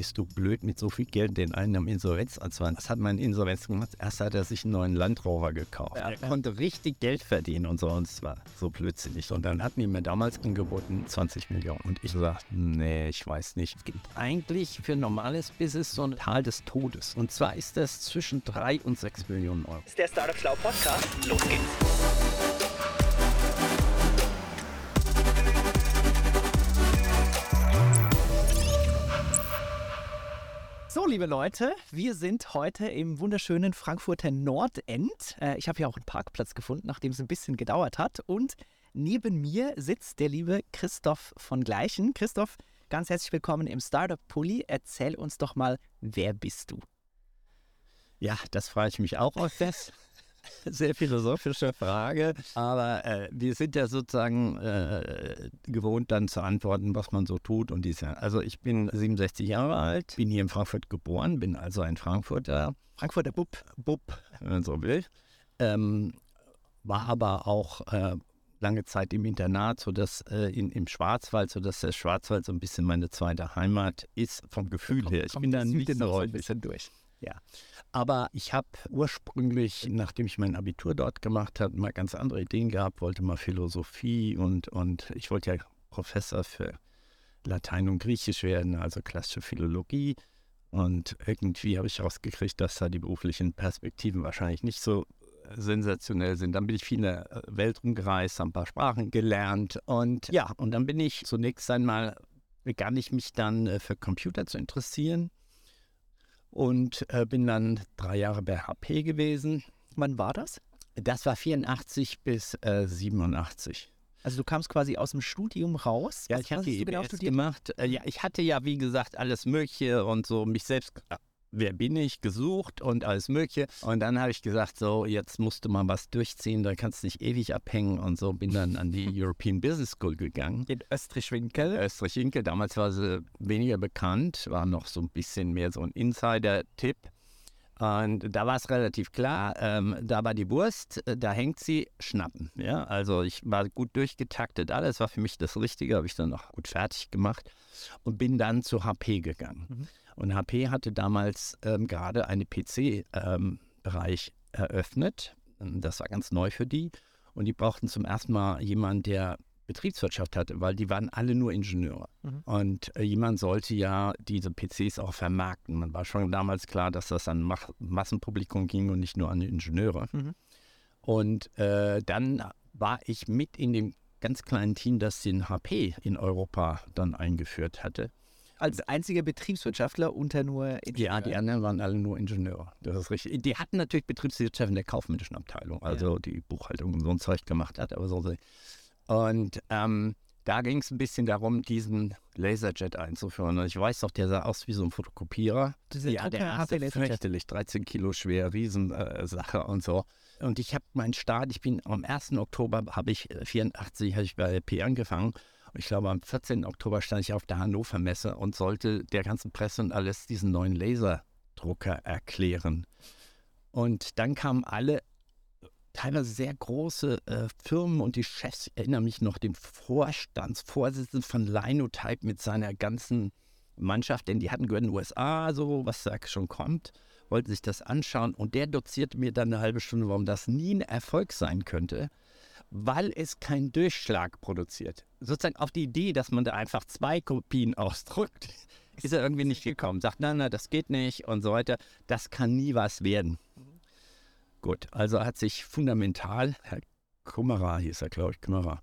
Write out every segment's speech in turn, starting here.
bist du blöd mit so viel Geld den einen am Insolvenzanzwang? Was hat mein Insolvenz gemacht? Erst hat er sich einen neuen Land Rover gekauft. Er konnte richtig Geld verdienen und so und es war so blödsinnig. Und dann hatten die mir damals angeboten 20 Millionen. Und ich sagte, nee, ich weiß nicht. Es gibt eigentlich für normales Business so ein Tal des Todes. Und zwar ist das zwischen 3 und 6 Millionen Euro. Das ist der Startup Schlau Podcast. Los geht's. So, liebe Leute, wir sind heute im wunderschönen Frankfurter Nordend. Äh, ich habe hier auch einen Parkplatz gefunden, nachdem es ein bisschen gedauert hat. Und neben mir sitzt der liebe Christoph von Gleichen. Christoph, ganz herzlich willkommen im Startup Pulli. Erzähl uns doch mal, wer bist du? Ja, das frage ich mich auch öfters. sehr philosophische Frage, aber äh, wir sind ja sozusagen äh, gewohnt, dann zu antworten, was man so tut und dies. Also ich bin 67 Jahre alt, bin hier in Frankfurt geboren, bin also ein Frankfurter. Frankfurter Bub. Bub, wenn man so will. Ähm, war aber auch äh, lange Zeit im Internat, sodass äh, in, im Schwarzwald, sodass der Schwarzwald so ein bisschen meine zweite Heimat ist, vom Gefühl her. Ich bin da nicht so ein bisschen durch. Ja, aber ich habe ursprünglich, nachdem ich mein Abitur dort gemacht habe, mal ganz andere Ideen gehabt, wollte mal Philosophie und, und ich wollte ja Professor für Latein und Griechisch werden, also klassische Philologie. Und irgendwie habe ich rausgekriegt, dass da die beruflichen Perspektiven wahrscheinlich nicht so sensationell sind. Dann bin ich viel in der Welt rumgereist, ein paar Sprachen gelernt und ja, und dann bin ich zunächst einmal, begann ich mich dann äh, für Computer zu interessieren und äh, bin dann drei Jahre bei HP gewesen. Wann war das? Das war 84 bis äh, 87. Also du kamst quasi aus dem Studium raus? Ja, ich hatte genau gemacht. Äh, ja, ich hatte ja, wie gesagt, alles Mögliche und so mich selbst wer bin ich, gesucht und alles Mögliche. Und dann habe ich gesagt, so, jetzt musst du mal was durchziehen, da kannst du nicht ewig abhängen und so. Bin dann an die European Business School gegangen. In Österreich-Winkel? Österreich-Winkel, damals war sie weniger bekannt, war noch so ein bisschen mehr so ein Insider-Tipp. Und da war es relativ klar, ähm, da war die Wurst, äh, da hängt sie, schnappen. Ja? Also ich war gut durchgetaktet, alles war für mich das Richtige, habe ich dann noch gut fertig gemacht und bin dann zu HP gegangen. Mhm. Und HP hatte damals ähm, gerade einen PC-Bereich ähm, eröffnet. Das war ganz neu für die. Und die brauchten zum ersten Mal jemanden, der Betriebswirtschaft hatte, weil die waren alle nur Ingenieure. Mhm. Und äh, jemand sollte ja diese PCs auch vermarkten. Man war schon damals klar, dass das an Mach Massenpublikum ging und nicht nur an Ingenieure. Mhm. Und äh, dann war ich mit in dem ganz kleinen Team, das den HP in Europa dann eingeführt hatte als einziger Betriebswirtschaftler unter nur Ingenieure. Ja, die anderen waren alle nur Ingenieure. Das ist richtig. Die hatten natürlich Betriebswirtschaft in der kaufmännischen Abteilung, also ja. die Buchhaltung und so ein Zeug gemacht hat, aber so. Und ähm, da ging es ein bisschen darum, diesen Laserjet einzuführen. Und ich weiß doch, der sah aus wie so ein Fotokopierer. Diese ja, der erste fürchterlich, 13 Kilo schwer, Riesensache äh, und so. Und ich habe meinen Start, ich bin am 1. Oktober, habe ich 84, habe ich bei P angefangen ich glaube, am 14. Oktober stand ich auf der Hannover Messe und sollte der ganzen Presse und alles diesen neuen Laserdrucker erklären. Und dann kamen alle teilweise sehr große äh, Firmen und die Chefs, ich erinnere mich noch, den Vorstandsvorsitzenden von Linotype mit seiner ganzen Mannschaft, denn die hatten gehört in den USA, so was da schon kommt, wollten sich das anschauen und der dozierte mir dann eine halbe Stunde, warum das nie ein Erfolg sein könnte weil es keinen Durchschlag produziert. Sozusagen auf die Idee, dass man da einfach zwei Kopien ausdruckt, ist er irgendwie nicht gekommen. Sagt, nein, nein, das geht nicht und so weiter. Das kann nie was werden. Gut, also hat sich fundamental, Herr Kummerer hieß er, glaube ich, Kummerer,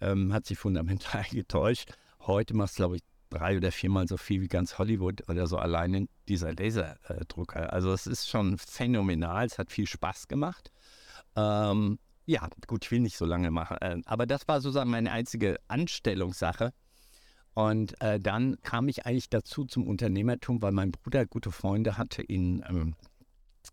ähm, hat sich fundamental getäuscht. Heute macht es, glaube ich, drei oder viermal so viel wie ganz Hollywood oder so alleine dieser Laserdrucker. Also es ist schon phänomenal, es hat viel Spaß gemacht. Ähm, ja, gut, ich will nicht so lange machen. Äh, aber das war sozusagen meine einzige Anstellungssache. Und äh, dann kam ich eigentlich dazu zum Unternehmertum, weil mein Bruder gute Freunde hatte in, ähm,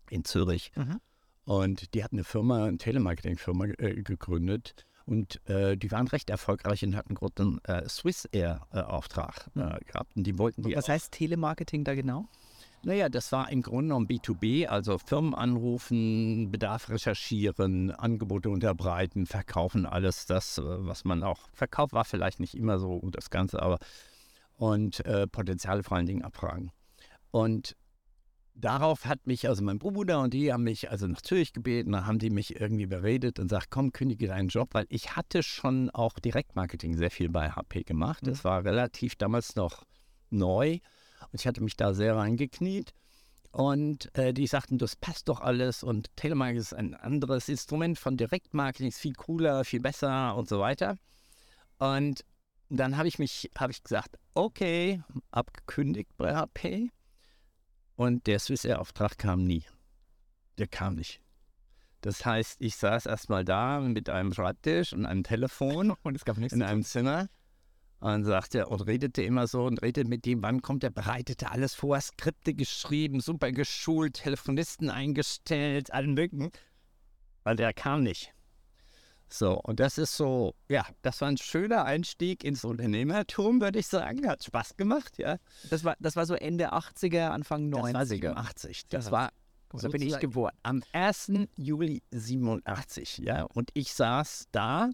in Zürich. Mhm. Und die hatten eine Firma, eine Telemarketing-Firma äh, gegründet. Und äh, die waren recht erfolgreich und hatten gerade einen äh, Swiss Air-Auftrag äh, mhm. gehabt. Und die wollten die Was heißt Telemarketing da genau? Naja, das war im Grunde genommen B2B, also Firmen anrufen, Bedarf recherchieren, Angebote unterbreiten, verkaufen, alles das, äh, was man auch verkauft, war vielleicht nicht immer so das Ganze, aber und äh, Potenziale vor allen Dingen abfragen. Und darauf hat mich, also mein Bruder und die haben mich also nach Zürich gebeten, da haben die mich irgendwie beredet und sagt, komm, kündige deinen Job, weil ich hatte schon auch Direktmarketing sehr viel bei HP gemacht. Das war relativ damals noch neu und ich hatte mich da sehr reingekniet. Und äh, die sagten, das passt doch alles und Telemarketing ist ein anderes Instrument von Direktmarketing, ist viel cooler, viel besser und so weiter. Und dann habe ich mich, habe ich gesagt, okay, abgekündigt bei HP. Und der Swissair-Auftrag kam nie. Der kam nicht. Das heißt, ich saß erstmal da mit einem Schreibtisch und einem Telefon Und es gab nichts. in einem Zimmer und sagte und redete immer so und redete mit dem, wann kommt er, bereitete alles vor, Skripte geschrieben, super geschult, Telefonisten eingestellt, allen möglichen. Weil der kam nicht. So, und das ist so, ja, das war ein schöner Einstieg ins Unternehmertum, würde ich sagen. Hat Spaß gemacht, ja. Das war, das war so Ende 80er, Anfang Das war 90er. 87. Das Ja. war Da bin ich geboren. am 1. Juli 87, ja. Und ich saß da,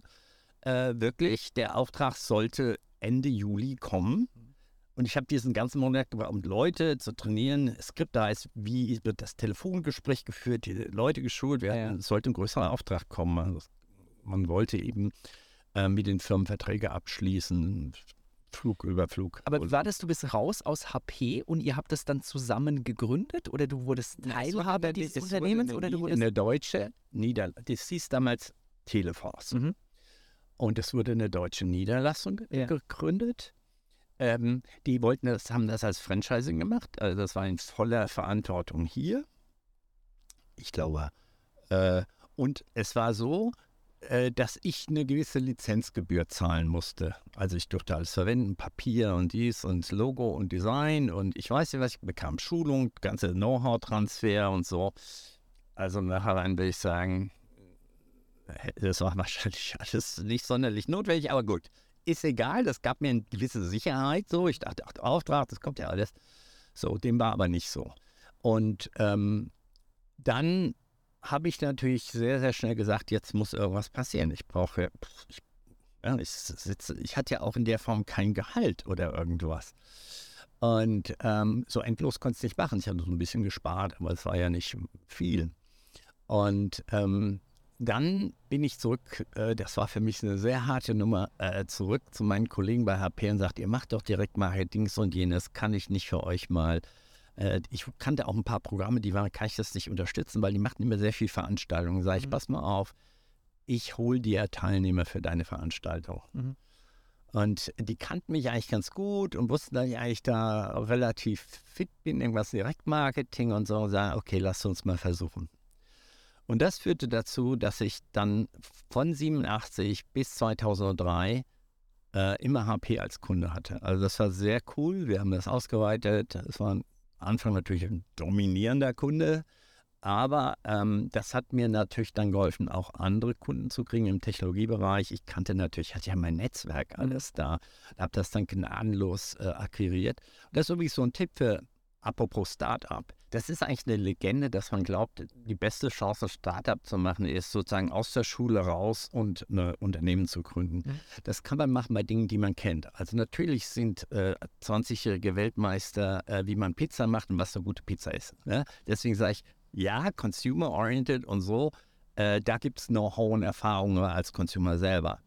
äh, wirklich, der Auftrag sollte Ende Juli kommen. Und ich habe diesen ganzen Monat gebraucht, um Leute zu trainieren. Skripte heißt, wie wird das Telefongespräch geführt, die Leute geschult. Wir Ja, ja. hatten, es sollte ein größerer Auftrag kommen. Also, man wollte eben äh, mit den Firmen Verträge abschließen, Flug über Flug. Aber war das, du bist raus aus HP und ihr habt das dann zusammen gegründet oder du wurdest Teilhaber dieses Unternehmens eine oder du wurdest... eine deutsche Niederlassung. Das hieß damals Teleforce. Mhm. Und es wurde eine deutsche Niederlassung Ja. gegründet. Ähm, die wollten das, haben das als Franchising gemacht. Also das war in voller Verantwortung hier. Ich glaube. Äh, und es war so, äh, dass ich eine gewisse Lizenzgebühr zahlen musste. Also ich durfte alles verwenden, Papier und dies und Logo und Design und ich weiß nicht was, ich bekam Schulung, ganze Know-how-Transfer und so. Also nachher will ich sagen, das war wahrscheinlich alles nicht sonderlich notwendig, aber gut. Ist egal, das gab mir eine gewisse Sicherheit so. Ich dachte, ach, Auftrag, das kommt ja alles. So, dem war aber nicht so. Und ähm, dann habe ich natürlich sehr, sehr schnell gesagt, jetzt muss irgendwas passieren. Ich brauche, ich, ja, ich, sitze, ich hatte ja auch in der Form kein Gehalt oder irgendwas. Und ähm, so endlos konnte ich es nicht machen. Ich hatte so ein bisschen gespart, aber es war ja nicht viel. Und ähm, dann bin ich zurück, äh, das war für mich eine sehr harte Nummer, äh, zurück zu meinen Kollegen bei HP und sagt, ihr macht doch direkt mal Dings und jenes, kann ich nicht für euch mal. Äh, ich kannte auch ein paar Programme, die waren, kann ich das nicht unterstützen, weil die machten immer sehr viel Veranstaltungen. Sag ich, Mhm. pass mal auf, ich hole dir Teilnehmer für deine Veranstaltung. Mhm. Und die kannten mich eigentlich ganz gut und wussten, dass ich eigentlich da relativ fit bin, irgendwas Direktmarketing und so. Und sagen, okay, lass uns mal versuchen. Und das führte dazu, dass ich dann von 87 bis 2003 äh, immer HP als Kunde hatte. Also das war sehr cool. Wir haben das ausgeweitet. Es war am Anfang natürlich ein dominierender Kunde. Aber ähm, das hat mir natürlich dann geholfen, auch andere Kunden zu kriegen im Technologiebereich. Ich kannte natürlich, hatte ja mein Netzwerk alles da, habe das dann gnadenlos äh, akquiriert. Und das ist übrigens so ein Tipp für, apropos Startup. Das ist eigentlich eine Legende, dass man glaubt, die beste Chance, ein Startup zu machen, ist sozusagen aus der Schule raus und ein Unternehmen zu gründen. Mhm. Das kann man machen bei Dingen, die man kennt. Also natürlich sind äh, 20-jährige Weltmeister, äh, wie man Pizza macht und was eine gute Pizza ist. Ne? Deswegen sage ich, ja, consumer-oriented und so, äh, da gibt es Know-how und Erfahrungen als Consumer selber.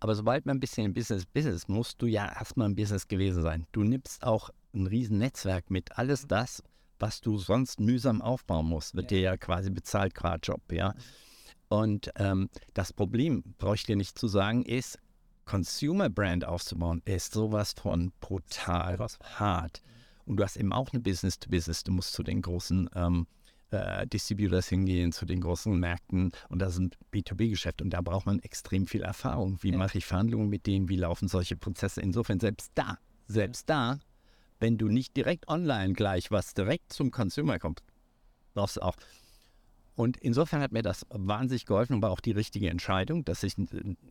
Aber sobald man ein bisschen im Business Business, musst du ja erstmal im Business gewesen sein. Du nimmst auch ein riesen Netzwerk mit. Alles das, was du sonst mühsam aufbauen musst, wird dir ja quasi bezahlt qua Job, ja. Und ähm, das Problem, brauche ich dir nicht zu sagen, ist, Consumer Brand aufzubauen, ist sowas von brutal hart. Und du hast eben auch eine Business to Business. Du musst zu den großen ähm, äh, Distributors hingehen, zu den großen Märkten. Und das ist ein B2B-Geschäft. Und da braucht man extrem viel Erfahrung. Wie Ja. mache ich Verhandlungen mit denen? Wie laufen solche Prozesse? Insofern selbst da, selbst da, wenn du nicht direkt online gleich was direkt zum Consumer kommt, brauchst du auch. Und insofern hat mir das wahnsinnig geholfen und war auch die richtige Entscheidung, dass ich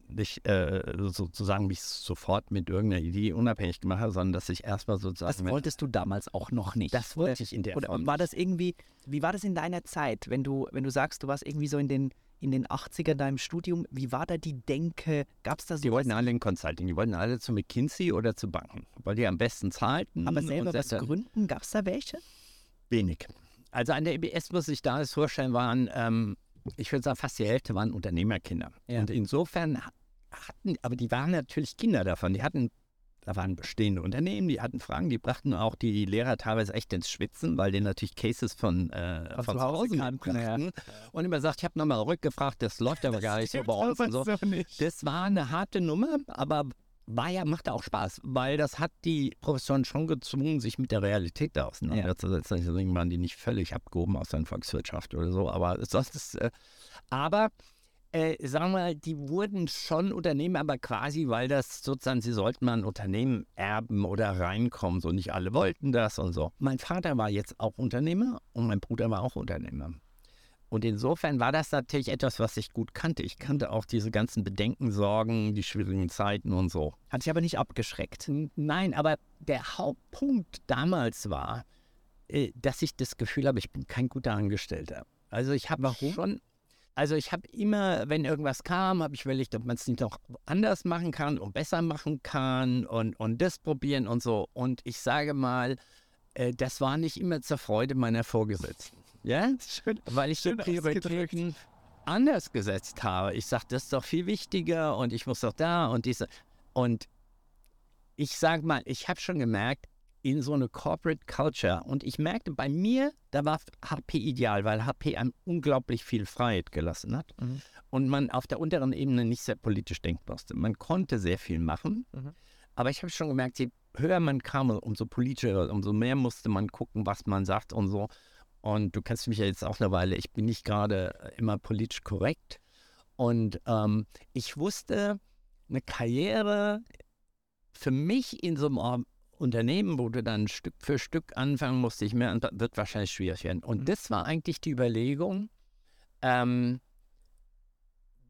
nicht äh, sozusagen mich sofort mit irgendeiner Idee unabhängig gemacht habe, sondern dass ich erstmal sozusagen. Das wolltest du damals auch noch nicht. Das wollte ich in der Oder Form war das irgendwie, wie war das in deiner Zeit, wenn du, wenn du sagst, du warst irgendwie so in den, in den 80ern da im Studium. Wie war da die Denke? Gab es da so Die wollten alle in Consulting, die wollten alle zu McKinsey oder zu Banken, weil die am besten zahlten. aber selber was das- gründen? Gab es da welche? Wenig. Also an der EBS muss ich da das vorstellen, waren, ähm, ich würde sagen, fast die Hälfte waren Unternehmerkinder. Ja. Und insofern ha- hatten, aber die waren natürlich Kinder davon. Die hatten, da waren bestehende Unternehmen, die hatten Fragen, die brachten auch die Lehrer teilweise echt ins Schwitzen, weil die natürlich Cases von, äh, Von von zu Hause kannten, ja. mitbrachten. Und immer sagt, ich habe nochmal rückgefragt, das läuft aber gar nicht so bei uns. Und so. Das war eine harte Nummer, aber war ja, machte auch Spaß, weil das hat die Professoren schon gezwungen, sich mit der Realität da auseinanderzusetzen. Deswegen waren die nicht völlig abgehoben aus der Volkswirtschaft oder so, aber sonst ist, äh, aber äh, sagen wir mal, die wurden schon Unternehmen, aber quasi, weil das sozusagen, sie sollten mal ein Unternehmen erben oder reinkommen, so nicht alle wollten das und so. Mein Vater war jetzt auch Unternehmer und mein Bruder war auch Unternehmer. Und insofern war das natürlich etwas, was ich gut kannte. Ich kannte auch diese ganzen Bedenken, Sorgen, die schwierigen Zeiten und so. Hat dich aber nicht abgeschreckt. Nein, aber der Hauptpunkt damals war, äh, dass ich das Gefühl habe, ich bin kein guter Angestellter. Also ich habe schon, also ich habe immer, wenn irgendwas kam, habe ich überlegt, ob man es nicht noch anders machen kann und besser machen kann und, und das probieren und so. Und ich sage mal, äh, das war nicht immer zur Freude meiner Vorgesetzten. Ja? Schön. weil ich die. Prioritäten anders gesetzt habe. Ich sage, das ist doch viel wichtiger und ich muss doch da und diese. Und ich sage mal, ich habe schon gemerkt, in so eine Corporate Culture und ich merkte bei mir, da war HP ideal, weil HP einem unglaublich viel Freiheit gelassen hat Mhm. und man auf der unteren Ebene nicht sehr politisch denken musste. Man konnte sehr viel machen, Mhm. aber ich habe schon gemerkt, je höher man kam, umso politischer, umso mehr musste man gucken, was man sagt und so. Und du kennst mich ja jetzt auch eine Weile, ich bin nicht gerade immer politisch korrekt. Und ähm, ich wusste, eine Karriere für mich in so einem Unternehmen, wo du dann Stück für Stück anfangen musst, ich mehr, wird wahrscheinlich schwierig werden. Und Mhm. das war eigentlich die Überlegung, ähm,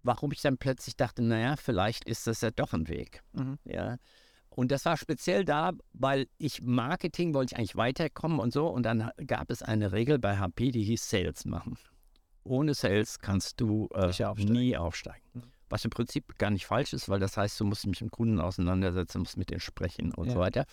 warum ich dann plötzlich dachte, naja, vielleicht ist das ja doch ein Weg. Mhm. Ja. Und das war speziell da, weil ich Marketing wollte ich eigentlich weiterkommen und so. Und dann gab es eine Regel bei HP, die hieß Sales machen. Ohne Sales kannst du äh, aufsteigen. nie aufsteigen. Mhm. Was im Prinzip gar nicht falsch ist, weil das heißt, du musst dich mit dem Kunden auseinandersetzen, musst mit denen sprechen und Ja. so weiter.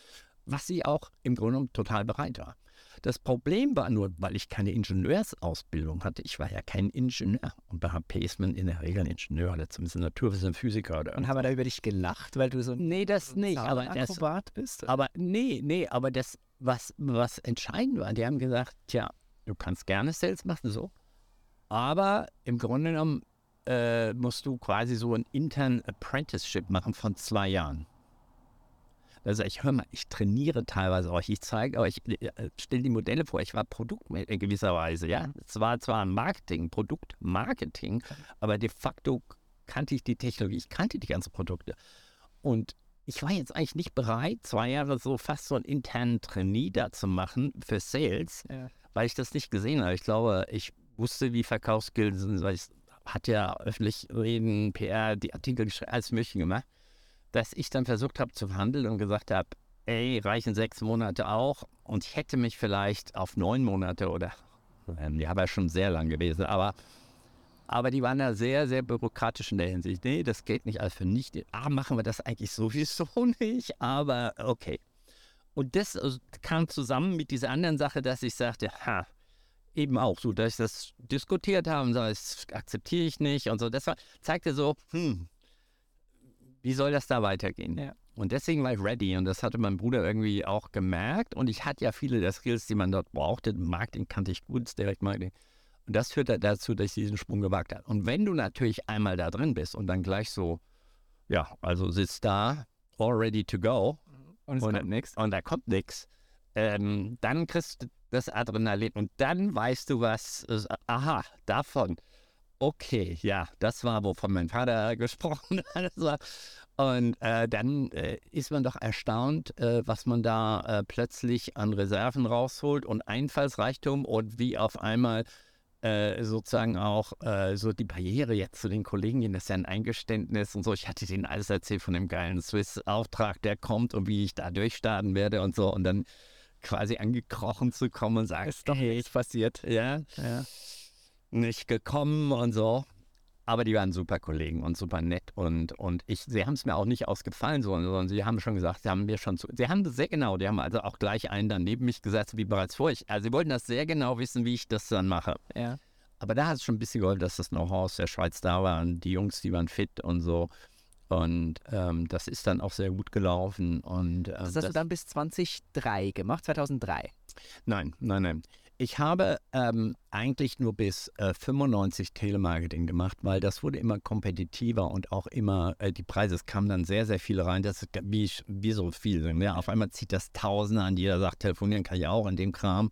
Was sie auch im Grunde genommen total bereit war. Das Problem war nur, weil ich keine Ingenieursausbildung hatte. Ich war ja kein Ingenieur. Und bei HP ist man in der Regel ein Ingenieur oder zumindest ein Naturwissenschaftler, Physiker oder Und haben wir da über dich gelacht, weil du so ein Nee, das nicht. Aber das, bist? aber nee, nee, aber das, was, was entscheidend war, die haben gesagt, tja, du kannst gerne Sales machen, so. Aber im Grunde genommen äh, musst du quasi so ein intern Apprenticeship machen von zwei Jahren. Also ich höre mal, ich trainiere teilweise euch, ich zeige euch, äh, stelle die Modelle vor, ich war Produkt in gewisser Weise, ja. Es war zwar Marketing, Produktmarketing, aber de facto kannte ich die Technologie, ich kannte die ganzen Produkte. Und ich war jetzt eigentlich nicht bereit, zwei Jahre so fast so einen internen Trainee da zu machen für Sales, Ja. weil ich das nicht gesehen habe. Ich glaube, ich wusste, wie Verkaufsskills sind, weil ich hatte ja öffentlich reden, PR, die Artikel geschrieben, alles Mögliche gemacht, dass ich dann versucht habe zu verhandeln und gesagt habe, ey, reichen sechs Monate auch und ich hätte mich vielleicht auf neun Monate oder, ähm, die haben ja schon sehr lang gewesen, aber aber die waren da sehr, sehr bürokratisch in der Hinsicht. Nee, das geht nicht alles für nicht. Ah, machen wir das eigentlich sowieso nicht, aber okay. Und das also, kam zusammen mit dieser anderen Sache, dass ich sagte, ha, eben auch so, dass ich das diskutiert habe und sage, das akzeptiere ich nicht und so. Das war, zeigte so, hm, wie soll das da weitergehen? Ja. Und deswegen war ich ready und das hatte mein Bruder irgendwie auch gemerkt und ich hatte ja viele der Skills, die man dort brauchte. Marketing kannte ich gut, das Direktmarketing. Und das führte dazu, dass ich diesen Sprung gewagt habe. Und wenn du natürlich einmal da drin bist und dann gleich so, ja, also sitzt da, all ready to go, Und es Und- kommt nichts. und da kommt nichts, ähm, dann kriegst du das Adrenalin und dann weißt du was, aha, davon. Okay, ja, das war, wovon mein Vater gesprochen hat. Und äh, dann äh, ist man doch erstaunt, äh, was man da äh, plötzlich an Reserven rausholt und Einfallsreichtum und wie auf einmal äh, sozusagen auch äh, so die Barriere jetzt zu den Kollegen gehen, das ist ja ein Eingeständnis und so. Ich hatte denen alles erzählt von dem geilen Swiss-Auftrag, der kommt und wie ich da durchstarten werde und so und dann quasi angekrochen zu kommen und sagen, Ist doch hey, nichts passiert. ja, Ja. nicht gekommen und so. Aber die waren super Kollegen und super nett und, und ich, sie haben es mir auch nicht ausgefallen, sondern sie haben schon gesagt, sie haben mir schon zu, sie haben das sehr genau, die haben also auch gleich einen dann neben mich gesetzt, wie bereits vorher. Also sie wollten das sehr genau wissen, wie ich das dann mache. Ja. Aber da hat es schon ein bisschen geholfen, dass das Know-how aus der Schweiz da war und die Jungs, die waren fit und so. Und ähm, das ist dann auch sehr gut gelaufen. Und, äh, Das hast du dann bis 2003 gemacht, 2003. Nein, nein, nein. Ich habe ähm, eigentlich nur bis äh, 95 Telemarketing gemacht, weil das wurde immer kompetitiver und auch immer, äh, die Preise, es kamen dann sehr, sehr viele rein, das ist wie, wie so viel sind. Ja, auf einmal zieht das Tausende an, jeder sagt, telefonieren kann ich auch in dem Kram.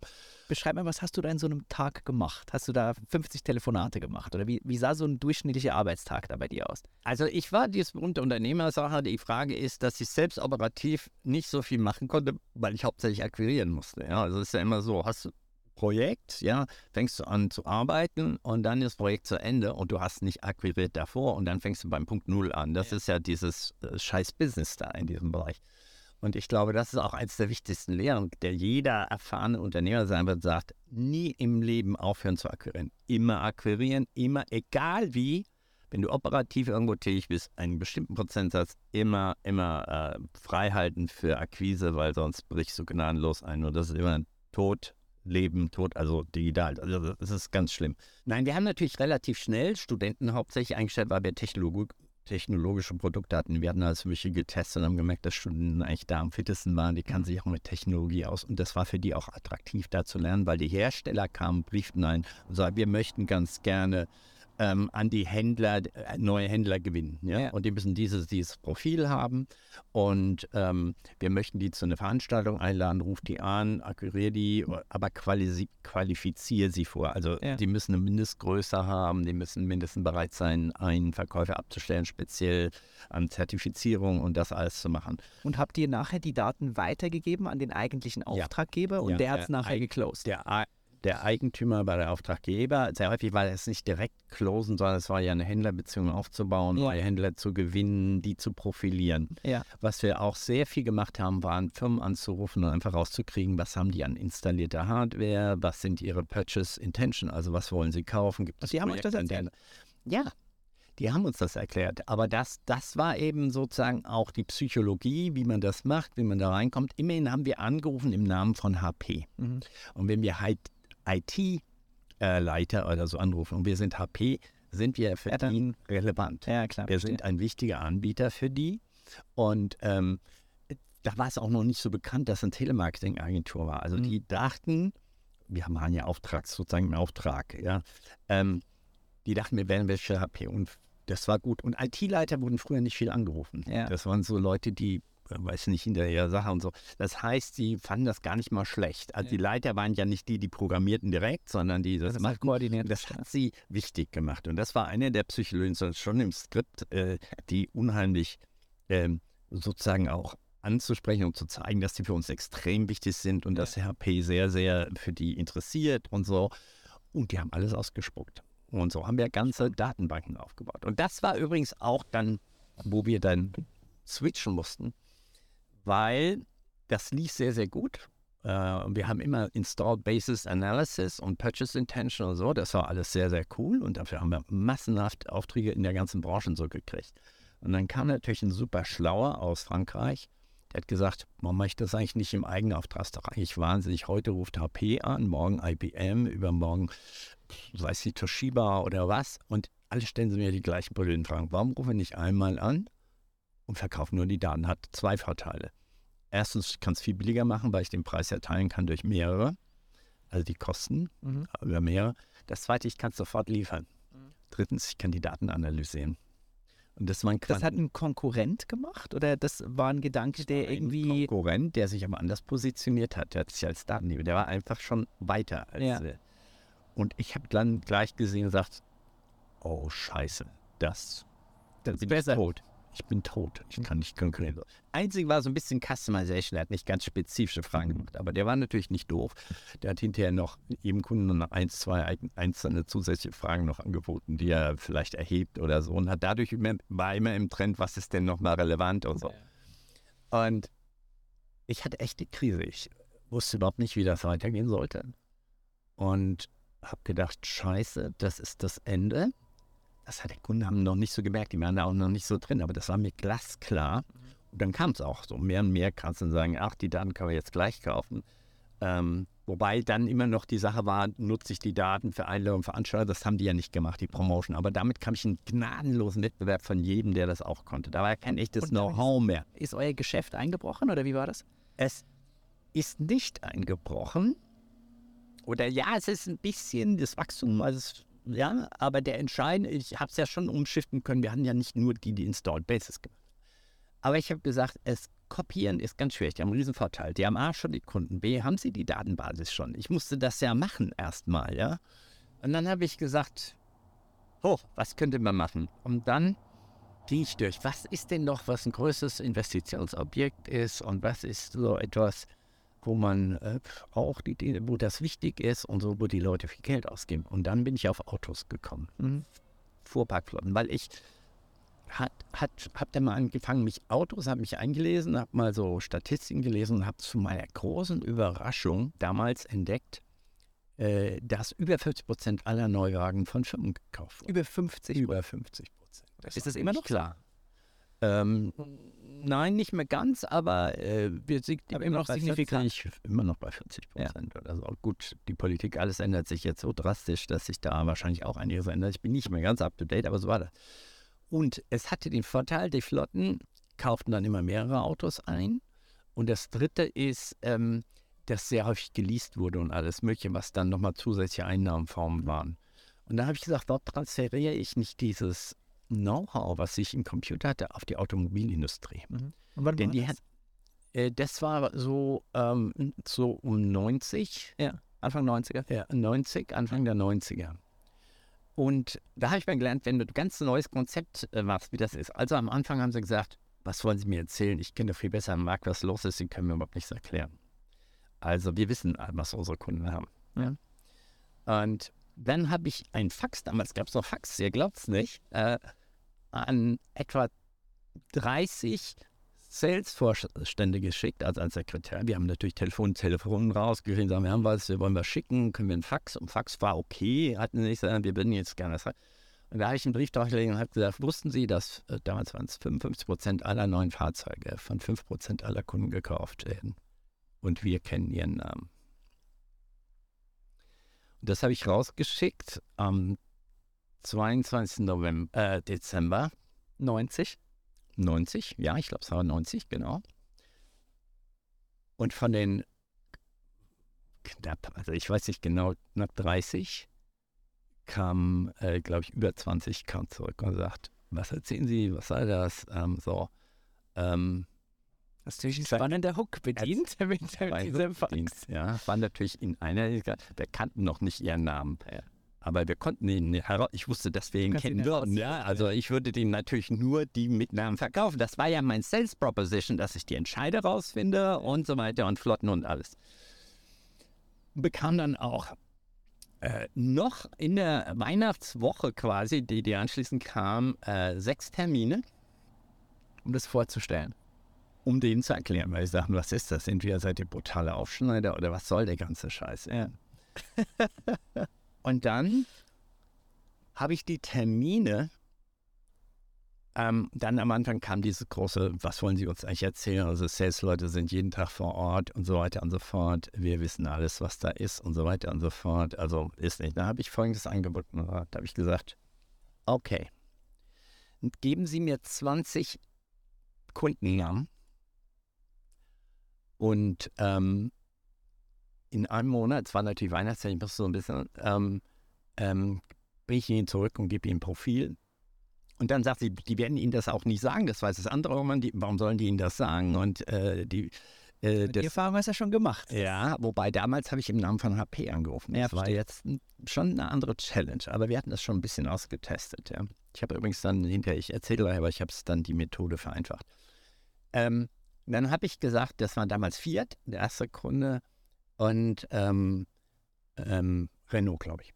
Beschreib mal, was hast du da in so einem Tag gemacht? Hast du da 50 Telefonate gemacht? Oder wie, wie sah so ein durchschnittlicher Arbeitstag da bei dir aus? Also ich war diese berühmte Unternehmersache. Die Frage ist, dass ich selbst operativ nicht so viel machen konnte, weil ich hauptsächlich akquirieren musste. Ja, also es ist ja immer so, hast du Projekt, ja, fängst du an zu arbeiten und dann ist das Projekt zu Ende und du hast nicht akquiriert davor und dann fängst du beim Punkt Null an. Das ist ja dieses äh, scheiß Business da in diesem Bereich. Und ich glaube, das ist auch eines der wichtigsten Lehren, der jeder erfahrene Unternehmer sein wird, sagt, nie im Leben aufhören zu akquirieren. Immer akquirieren, immer, egal wie, wenn du operativ irgendwo tätig bist, einen bestimmten Prozentsatz immer, immer äh, frei halten für Akquise, weil sonst brichst du gnadenlos ein. Und das ist immer Tod, Leben, Tod, also digital. Also das ist ganz schlimm. Nein, wir haben natürlich relativ schnell Studenten hauptsächlich eingestellt, weil wir Technologie, technologische Produkte hatten. Wir hatten alles Mögliche getestet und haben gemerkt, dass Studenten eigentlich da am fittesten waren. Die kannten sich auch mit Technologie aus. Und das war für die auch attraktiv, da zu lernen, weil die Hersteller kamen, brieften ein und sagten, wir möchten ganz gerne ähm, an die Händler, äh, neue Händler gewinnen. Ja? Ja. Und die müssen dieses, dieses Profil haben. Und ähm, wir möchten die zu einer Veranstaltung einladen, ruf die an, akquiriere die, aber quali qualifiziere sie vor. Also Ja. die müssen eine Mindestgröße haben, die müssen mindestens bereit sein, einen Verkäufer abzustellen, speziell an Zertifizierung und das alles zu machen. Und habt ihr nachher die Daten weitergegeben an den eigentlichen Ja. Auftraggeber und Ja, der hat es nachher geclosed? Der, der Eigentümer war der Auftraggeber. Sehr häufig war es nicht direkt closen, sondern es war ja eine Händlerbeziehung aufzubauen, Ja. neue Händler zu gewinnen, die zu profilieren. Ja. Was wir auch sehr viel gemacht haben, waren Firmen anzurufen und einfach rauszukriegen, was haben die an installierter Hardware, was sind ihre Purchase Intention, also was wollen sie kaufen, gibt es die haben euch das denen- Ja, die haben uns das erklärt. Aber das, das war eben sozusagen auch die Psychologie, wie man das macht, wie man da reinkommt. Immerhin haben wir angerufen im Namen von HP. Mhm. Und wenn wir halt IT-Leiter oder so anrufen und wir sind HP, sind wir für Ja, ihn relevant. Ja, klar. Wir verstehe. sind ein wichtiger Anbieter für die. Und ähm, da war es auch noch nicht so bekannt, dass es eine Telemarketing-Agentur war. Also Mhm. die dachten, wir waren ja Auftrags, sozusagen im Auftrag, ja. Ähm, die dachten, wir wären welche HP und das war gut. Und IT-Leiter wurden früher nicht viel angerufen. Ja. Das waren so Leute, die, äh, weiß nicht, hinter ihrer Sache und so. Das heißt, die fanden das gar nicht mal schlecht. Also die Leiter waren ja nicht die, die programmierten direkt, sondern die das, Das machten. koordiniert. Das hat sie wichtig gemacht. Und das war eine der Psychologien, so schon im Skript, äh, die unheimlich ähm, sozusagen auch anzusprechen und zu zeigen, dass die für uns extrem wichtig sind und dass HP sehr, sehr für die interessiert und so. Und die haben alles ausgespuckt. Und so haben wir ganze Datenbanken aufgebaut. Und das war übrigens auch dann, wo wir dann switchen mussten, weil das lief sehr, sehr gut. Äh, wir haben immer Installed Basis Analysis und Purchase Intention und so. Das war alles sehr, sehr cool. Und dafür haben wir massenhaft Aufträge in der ganzen Branche und so gekriegt. Und dann kam natürlich ein super Schlauer aus Frankreich. Der hat gesagt, mache ich das eigentlich nicht im eigenen Auftrag? Das ist eigentlich wahnsinnig. Heute ruft HP an, morgen IBM, übermorgen, weiß nicht, Toshiba oder was. Und alle stellen sie mir die gleichen Brillen fragen. Warum rufen wir nicht einmal an und verkaufen nur die Daten? Hat zwei Vorteile. Erstens, ich kann es viel billiger machen, weil ich den Preis erteilen kann durch mehrere. Also die Kosten Mhm. über mehrere. Das zweite, ich kann es sofort liefern. Drittens, ich kann die Daten analysieren. Und das war ein Das hat ein Konkurrent gemacht oder das war ein Gedanke, der irgendwie. Konkurrent, der sich aber anders positioniert hat. Der hat sich als Datenliefer, der war einfach schon weiter als Ja. Und ich habe dann gleich gesehen und gesagt, oh Scheiße, das, Das ist besser. ich tot. Ich bin tot. Ich kann nicht konkurrieren. Einzig war so ein bisschen Customization. Er hat nicht ganz spezifische Fragen gemacht, aber der war natürlich nicht doof. Der hat hinterher noch jedem Kunden noch eins, zwei einzelne zusätzliche Fragen noch angeboten, die er vielleicht erhebt oder so. Und hat dadurch immer, war immer im Trend, was ist denn nochmal relevant und so. Und ich hatte echt die Krise. Ich wusste überhaupt nicht, wie das weitergehen sollte. Und habe gedacht, scheiße, das ist das Ende. Das hat der Kunde haben noch nicht so gemerkt, die waren da auch noch nicht so drin, aber das war mir glasklar. Und dann kam es auch so. Mehr und mehr kannst du sagen, ach, die Daten können wir jetzt gleich kaufen. Ähm, wobei dann immer noch die Sache war, nutze ich die Daten für Einladungen, Veranstalter, das haben die ja nicht gemacht, die Promotion. Aber damit kam ich in gnadenlosen Wettbewerb von jedem, der das auch konnte. Da war kein echtes Know-how mehr. Ist euer Geschäft eingebrochen oder wie war das? Es ist nicht eingebrochen. Oder ja, es ist ein bisschen das Wachstum, also es, ja, aber der entscheidende, ich habe es ja schon umschiften können. Wir hatten ja nicht nur die, die Installed Bases gemacht. Aber ich habe gesagt, es kopieren ist ganz schwierig. Die haben einen riesen Vorteil. Die haben A schon die Kunden, B haben sie die Datenbasis schon. Ich musste das ja machen erstmal, ja. Und dann habe ich gesagt, oh, was könnte man machen? Und dann ging ich durch. Was ist denn noch, was ein größeres Investitionsobjekt ist und was ist so etwas, wo man äh, auch die, wo das wichtig ist und so, wo die Leute viel Geld ausgeben. Und dann bin ich auf Autos gekommen. Fuhrparkflotten, weil ich hat, hat, hab dann mal angefangen, mich Autos, habe mich eingelesen, habe mal so Statistiken gelesen und habe zu meiner großen Überraschung damals entdeckt, äh, dass über 50 Prozent aller Neuwagen von Firmen gekauft wurden. Über 50. Über 50 Prozent. Ist das immer noch klar? Ähm, nein, nicht mehr ganz, aber äh, wir sind Aber immer noch bei signifikant. 40, immer noch bei 40 Prozent oder so. Gut, die Politik, alles ändert sich jetzt so drastisch, dass sich da wahrscheinlich auch einiges ändert. Ich bin nicht mehr ganz up to date, aber so war das. Und es hatte den Vorteil, die Flotten kauften dann immer mehrere Autos ein. Und das dritte ist, ähm, dass sehr häufig geleast wurde und alles Mögliche, was dann nochmal zusätzliche Einnahmenformen waren. Und da habe ich gesagt, dort transferiere ich nicht dieses Know-how, was ich im Computer hatte, auf die Automobilindustrie. Und wann Denn war die das? hat, äh, das war so, ähm, so um 90, Anfang 90er. ja, 90, Anfang der 90er. Und da habe ich mal gelernt, wenn du ein ganz neues Konzept äh, machst, wie das ist. Also am Anfang haben sie gesagt, was wollen Sie mir erzählen? Ich kenne viel besser am Markt, was los ist. Sie können mir überhaupt nichts erklären. Also wir wissen, was unsere Kunden haben. Ja. Und dann habe ich ein Fax, damals gab es noch Fax, ihr glaubt es nicht, äh, an etwa 30 Sales-Vorstände geschickt, also als Sekretär. Wir haben natürlich Telefon, Telefonen rausgekriegt, sagen, wir haben was, wir wollen was schicken, können wir einen Fax? Und Fax war okay, hatten sie nicht gesagt, wir würden jetzt gerne das. Und da habe ich einen Brief durchgelegt und habe gesagt, wussten Sie, dass äh, damals waren es 55 Prozent aller neuen Fahrzeuge von 5 Prozent aller Kunden gekauft werden. Und wir kennen ihren Namen. Und das habe ich rausgeschickt 22. November, äh, Dezember 90. 90, ja, ich glaube, es war 90, genau. Und von den knapp, also ich weiß nicht genau, knapp 30 kamen, äh, glaube ich, über 20 kamen zurück und sagt, was erzählen Sie, was sei das? Ähm, so, ähm, Das ist natürlich ein spannender Hook bedient mit diesem Fax. Ja, war natürlich in einer, wir kannten noch nicht ihren Namen. Aber wir konnten ihn nicht heraus. Ich wusste, dass wir ihn Kannst kennen würden. Ja, also ich würde dem natürlich nur die mit Namen verkaufen. Das war ja mein Sales Proposition, dass ich die Entscheider rausfinde und so weiter und Flotten und alles. Bekam dann auch äh, noch in der Weihnachtswoche quasi, die, die anschließend kam, äh, sechs Termine Um das vorzustellen. um denen zu erklären, weil ich sage, was ist das? Entweder seid ihr brutale Aufschneider oder was soll der ganze Scheiß? Ja. Und dann habe ich die Termine, ähm, dann am Anfang kam dieses große, was wollen Sie uns eigentlich erzählen? Also Sales-Leute sind jeden Tag vor Ort und so weiter und so fort. Wir wissen alles, was da ist und so weiter und so fort. Also ist nicht. Da habe ich folgendes angeboten. Da habe ich gesagt, okay, geben Sie mir 20 Kundennamen und ähm, in einem Monat, es war natürlich Weihnachtszeit, ich musste so ein bisschen, ähm, ähm, bringe ich ihn zurück und gebe ihm ein Profil. Und dann sagt sie, die werden Ihnen das auch nicht sagen, das weiß das andere Roman, die, warum sollen die Ihnen das sagen? Und äh, die, äh, Die das, Erfahrung hast du ja schon gemacht. ja, wobei damals habe ich im Namen von HP angerufen. Ja, Das war jetzt schon eine andere Challenge, aber wir hatten das schon ein bisschen ausgetestet. Ja. Ich habe übrigens dann hinterher, ich erzähle gleich, aber ich habe es dann die Methode vereinfacht. Ähm, dann habe ich gesagt, das war damals Fiat, der erste Kunde, und ähm, ähm, Renault, glaube ich.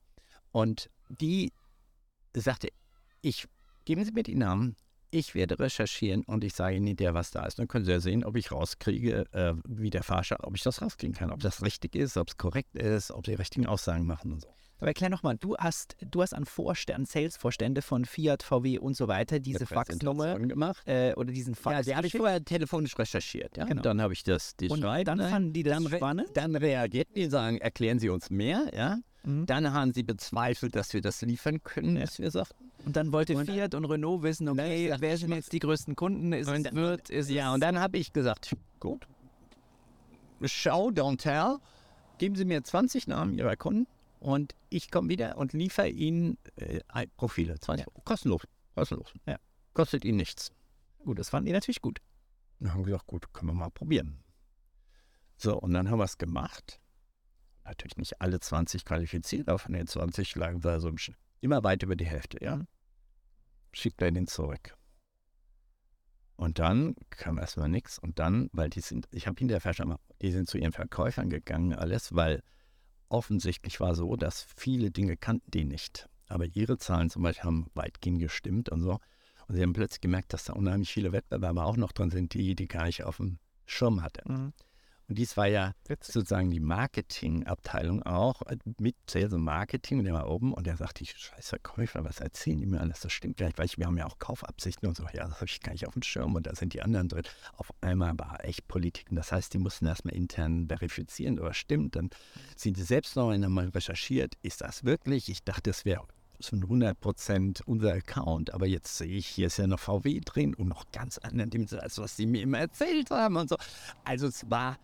Und die sagte, ich geben Sie mir die Namen, ich werde recherchieren und ich sage Ihnen hinterher, was da ist. Dann können Sie ja sehen, ob ich rauskriege, äh, wie der Forscher, ob ich das rauskriegen kann, ob das richtig ist, ob es korrekt ist, ob die richtigen Aussagen machen und so. Aber erklär nochmal, du hast, du hast an Vorstand, Sales-Vorstände von Fiat, VW und so weiter diese Faxnummer gemacht. äh, oder diesen Fax. Ja, die habe ich vorher telefonisch recherchiert. Ja? Genau. Dann habe ich das die und schreiben, dann ne? fanden die das dann, spannend. dann reagierten die, sagen, erklären Sie uns mehr. Ja? Mhm. Dann haben sie bezweifelt, dass wir das liefern können, Ja. was wir sagten. Und dann wollte Und- Fiat und Renault wissen, okay, gesagt, wer sind jetzt die größten Kunden? Ist Und es wird, ist Ja, es und dann habe ich gesagt, gut, show, don't tell, geben Sie mir 20 Namen Ihrer Kunden und ich komme wieder und liefere Ihnen äh, Profile. 20, Kostenlos, kostenlos. Ja. Kostet Ihnen nichts. gut, das fanden die natürlich gut. Dann haben wir gesagt, gut, können wir mal probieren. So, und dann haben wir es gemacht. Natürlich nicht alle 20 qualifiziert, aber von den 20 lagen wir so im Sch- immer weit über die Hälfte, ja. Mhm. Schickt er den zurück. Und dann kam erstmal nichts. Und dann, weil die sind, ich habe hinterher verstanden, die sind zu ihren Verkäufern gegangen, alles, weil offensichtlich war so, dass viele Dinge kannten die nicht. Aber ihre Zahlen zum Beispiel haben weitgehend gestimmt und so. Und sie haben plötzlich gemerkt, dass da unheimlich viele Wettbewerber auch noch drin sind, die die gar nicht auf dem Schirm hatten. Und dies war ja sozusagen die Marketingabteilung auch äh, mit Sales und Marketing und der war oben und der sagt, die scheiß Verkäufer, was erzählen die mir alles? Das stimmt gar nicht, weil ich, wir haben ja auch Kaufabsichten und so. Ja, das habe ich gar nicht auf dem Schirm und da sind die anderen drin. Auf einmal war echt Politik und das heißt, die mussten erstmal intern verifizieren, oder stimmt. Dann sind sie selbst noch einmal recherchiert, ist das wirklich? Ich dachte, es wäre zu 100 Prozent unser Account, aber jetzt sehe ich, hier ist ja noch VW drin und noch ganz andere Dinge, als was die mir immer erzählt haben und so. Also es war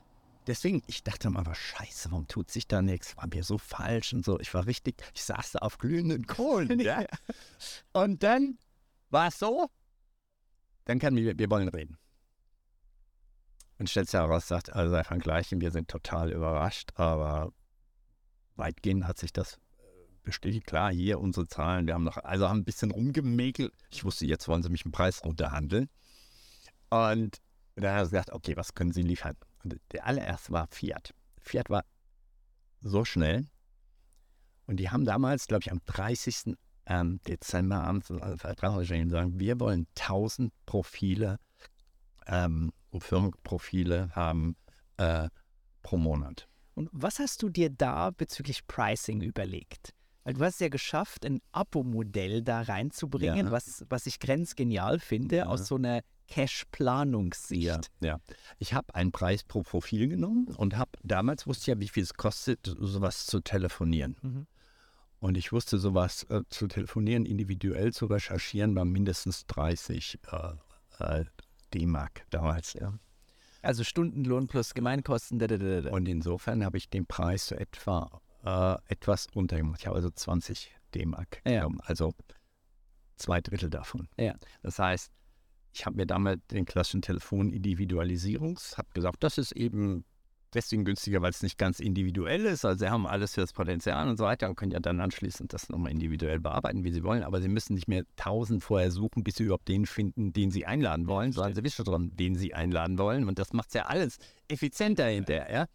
Deswegen, ich dachte mal, aber scheiße, warum tut sich da nichts? War mir so falsch und so. Ich war richtig, ich saß da auf glühenden Kohlen. ja. Und dann war es so, dann kann wir, wir wollen reden. Und stellt sich heraus, sagt, also sei von Gleichen, wir sind total überrascht, aber weitgehend hat sich das äh, bestätigt. Klar, hier unsere Zahlen, wir haben noch, also haben ein bisschen rumgemäkelt. Ich wusste, jetzt wollen sie mich einen Preis runterhandeln. Und dann hat er gesagt, okay, was können Sie liefern? Der allererste war Fiat. Fiat war so schnell. Und die haben damals, glaube ich, am 30. ähm, Dezember abends einen Vertrag und sagen, wir wollen 1000 Profile, ähm, Firmenprofile haben äh, pro Monat. Und was hast du dir da bezüglich Pricing überlegt? Weil du hast es ja geschafft, ein Abo-Modell da reinzubringen, Ja. was, was ich grenzgenial finde, Ja. aus so einer Cash-Planungssicht. Ja, ja. Ich habe einen Preis pro Profil genommen und habe damals wusste ich ja, wie viel es kostet, sowas zu telefonieren. Mhm. Und ich wusste, sowas äh, zu telefonieren, individuell zu recherchieren, war mindestens 30 äh, äh, D-Mark damals. Ja. Also Stundenlohn plus Gemeinkosten. Da, da, da. Und insofern habe ich den Preis so etwa äh, etwas runtergemacht. Ich habe also 20 D-Mark Ja. genommen, also zwei Drittel davon. Ja. Das heißt, ich habe mir damals den klassischen Telefon-Individualisierungs, habe gesagt, das ist eben deswegen günstiger, weil es nicht ganz individuell ist. Also sie haben alles für das Potenzial und so weiter und können ja dann anschließend das nochmal individuell bearbeiten, wie sie wollen. Aber sie müssen nicht mehr tausend vorher suchen, bis sie überhaupt den finden, den sie einladen wollen, sondern sie wissen schon, den sie einladen wollen. Und das macht es ja alles effizienter hinterher. Ja?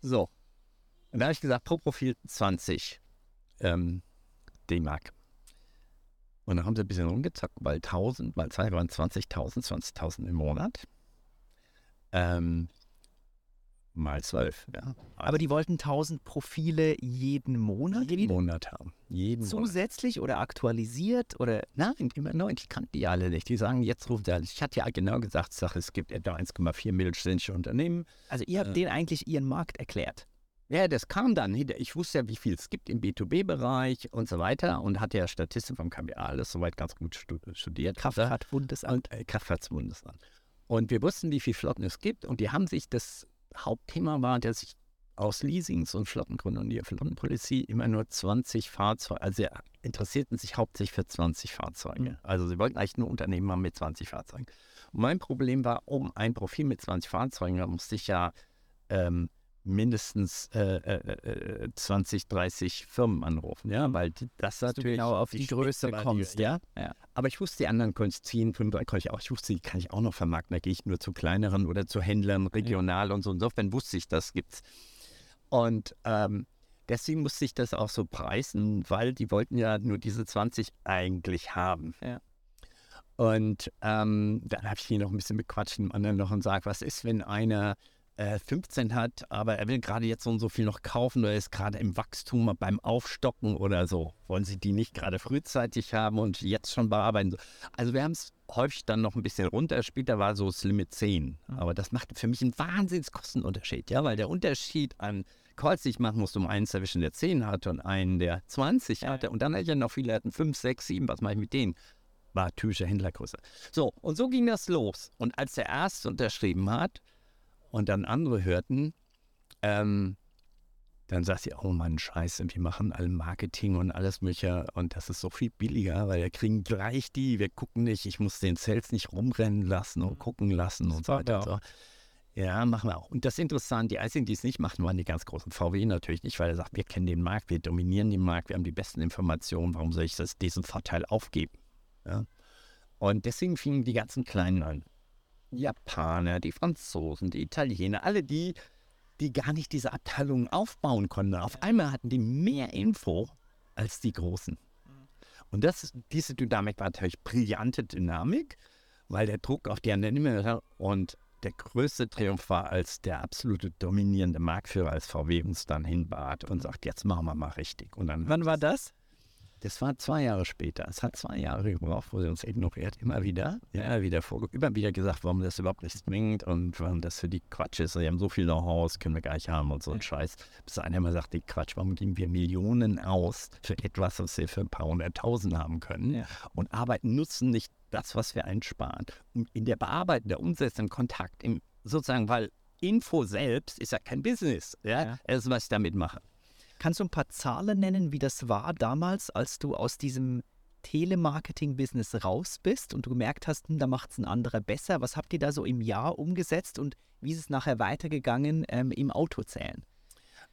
So. Und da habe ich gesagt, pro Profil 20 ähm, D-Mark. Und dann haben sie ein bisschen rumgezockt, weil 1000, mal zwei waren 20.000, 20.000 im Monat. Ähm, mal 12, ja. Aber die wollten 1000 Profile jeden Monat? jeden Monat haben. Jeden Monat. Zusätzlich oder aktualisiert oder Nein, immer neu. Ich kannte die alle nicht. Die sagen, jetzt ruft er. Ich hatte ja genau gesagt, sag, es gibt etwa 1,4 mittelständische Unternehmen. also ihr habt Äh. denen eigentlich ihren Markt erklärt. Ja, das kam dann. Ich wusste ja, wie viel es gibt im B2B-Bereich und so weiter und hatte ja Statistik vom KBA alles soweit ganz gut stu- studiert. Kraftfahrtbundesamt. und äh, Kraftfahrtsbundesamt. Und wir wussten, wie viele Flotten es gibt und die haben sich, das Hauptthema war, dass sich aus Leasings und Flottengründen und die Flottenpolizei immer nur 20 Fahrzeuge, also sie interessierten sich hauptsächlich für 20 Fahrzeuge. Mhm. Also sie wollten eigentlich nur Unternehmen haben mit 20 Fahrzeugen. Und mein Problem war, um ein Profil mit 20 Fahrzeugen, da musste ich ja ähm, mindestens äh, äh, äh, 20, 30 Firmen anrufen, ja, weil die- das Dass natürlich genau auf die Spitze Größe die- kommst, ja. Ja. Aber ich wusste, die anderen konnte ich ziehen, fünf, konnte ich auch. Ich wusste, die kann ich auch noch vermarkten. Da gehe ich nur zu kleineren oder zu Händlern regional und so. Insofern wusste ich, das gibt's. Und ähm, deswegen musste ich das auch so preisen, weil die wollten ja nur diese 20 eigentlich haben. Ja. Und ähm, dann habe ich ihn noch ein bisschen bequatscht, dem anderen noch und sagt, was ist, wenn einer äh, 15 hat, aber er will gerade jetzt so und so viel noch kaufen oder ist gerade im Wachstum beim Aufstocken oder so. Wollen Sie die nicht gerade frühzeitig haben und jetzt schon bearbeiten? Also wir haben es häufig dann noch ein bisschen runter. Später war so das Limit 10. Aber das macht für mich einen Wahnsinnskostenunterschied, ja, weil der Unterschied an Calls, die ich machen musste, um einen zu erwischen, der 10 hatte und einen, der 20 hatte. Und dann hatte ich ja noch viele, hatten 5, 6, 7, was mache ich mit denen? War typische Händlergröße. So, und so ging das los. Und als der Erste unterschrieben hat und dann andere hörten, ähm, dann sagt sie, oh Mann, scheiße, wir machen all Marketing und alles mögliche und das ist so viel billiger, weil wir kriegen gleich die, wir gucken nicht, ich muss den Sales nicht rumrennen lassen und gucken lassen und so weiter. So. Ja, machen wir auch. Und das ist interessant, die einzigen, die es nicht machen, waren die ganz großen. VW natürlich nicht, weil er sagt, wir kennen den Markt, wir dominieren den Markt, wir haben die besten Informationen, warum soll ich das, diesen Vorteil aufgeben? Ja? Und deswegen fingen die ganzen Kleinen an. Die Japaner, die Franzosen, die Italiener, alle die, die gar nicht diese Abteilungen aufbauen konnten. Auf einmal hatten die mehr Info als die Großen. Und das, diese Dynamik war natürlich brillante Dynamik, weil der Druck auf die anderen immer höher und der größte Triumph war, als der absolute dominierende Marktführer als VW uns dann hinbat und sagt, jetzt machen wir mal richtig. Und dann Wann war das? Das war zwei Jahre später. Es hat zwei Jahre gebraucht, wo sie uns ignoriert, immer wieder. Ja, immer wieder, vor, immer wieder gesagt, warum das überhaupt nichts bringt und warum das für die Quatsch ist. Sie haben so viel Know-how, das können wir gar nicht haben und so ein Scheiß. Bis einer immer sagt, die Quatsch, warum geben wir Millionen aus für etwas, was wir für ein paar hunderttausend haben können Ja. und arbeiten, nutzen nicht das, was wir einsparen. Und in der Bearbeitung, der Umsetzung, im Kontakt, im, sozusagen, weil Info selbst ist ja kein Business. Ja? Ja. Das ist, was ich damit mache. Kannst du ein paar Zahlen nennen, wie das war damals, als du aus diesem Telemarketing-Business raus bist und du gemerkt hast, hm, da macht es ein anderer besser? Was habt ihr da so im Jahr umgesetzt und wie ist es nachher weitergegangen ähm, im Autozählen?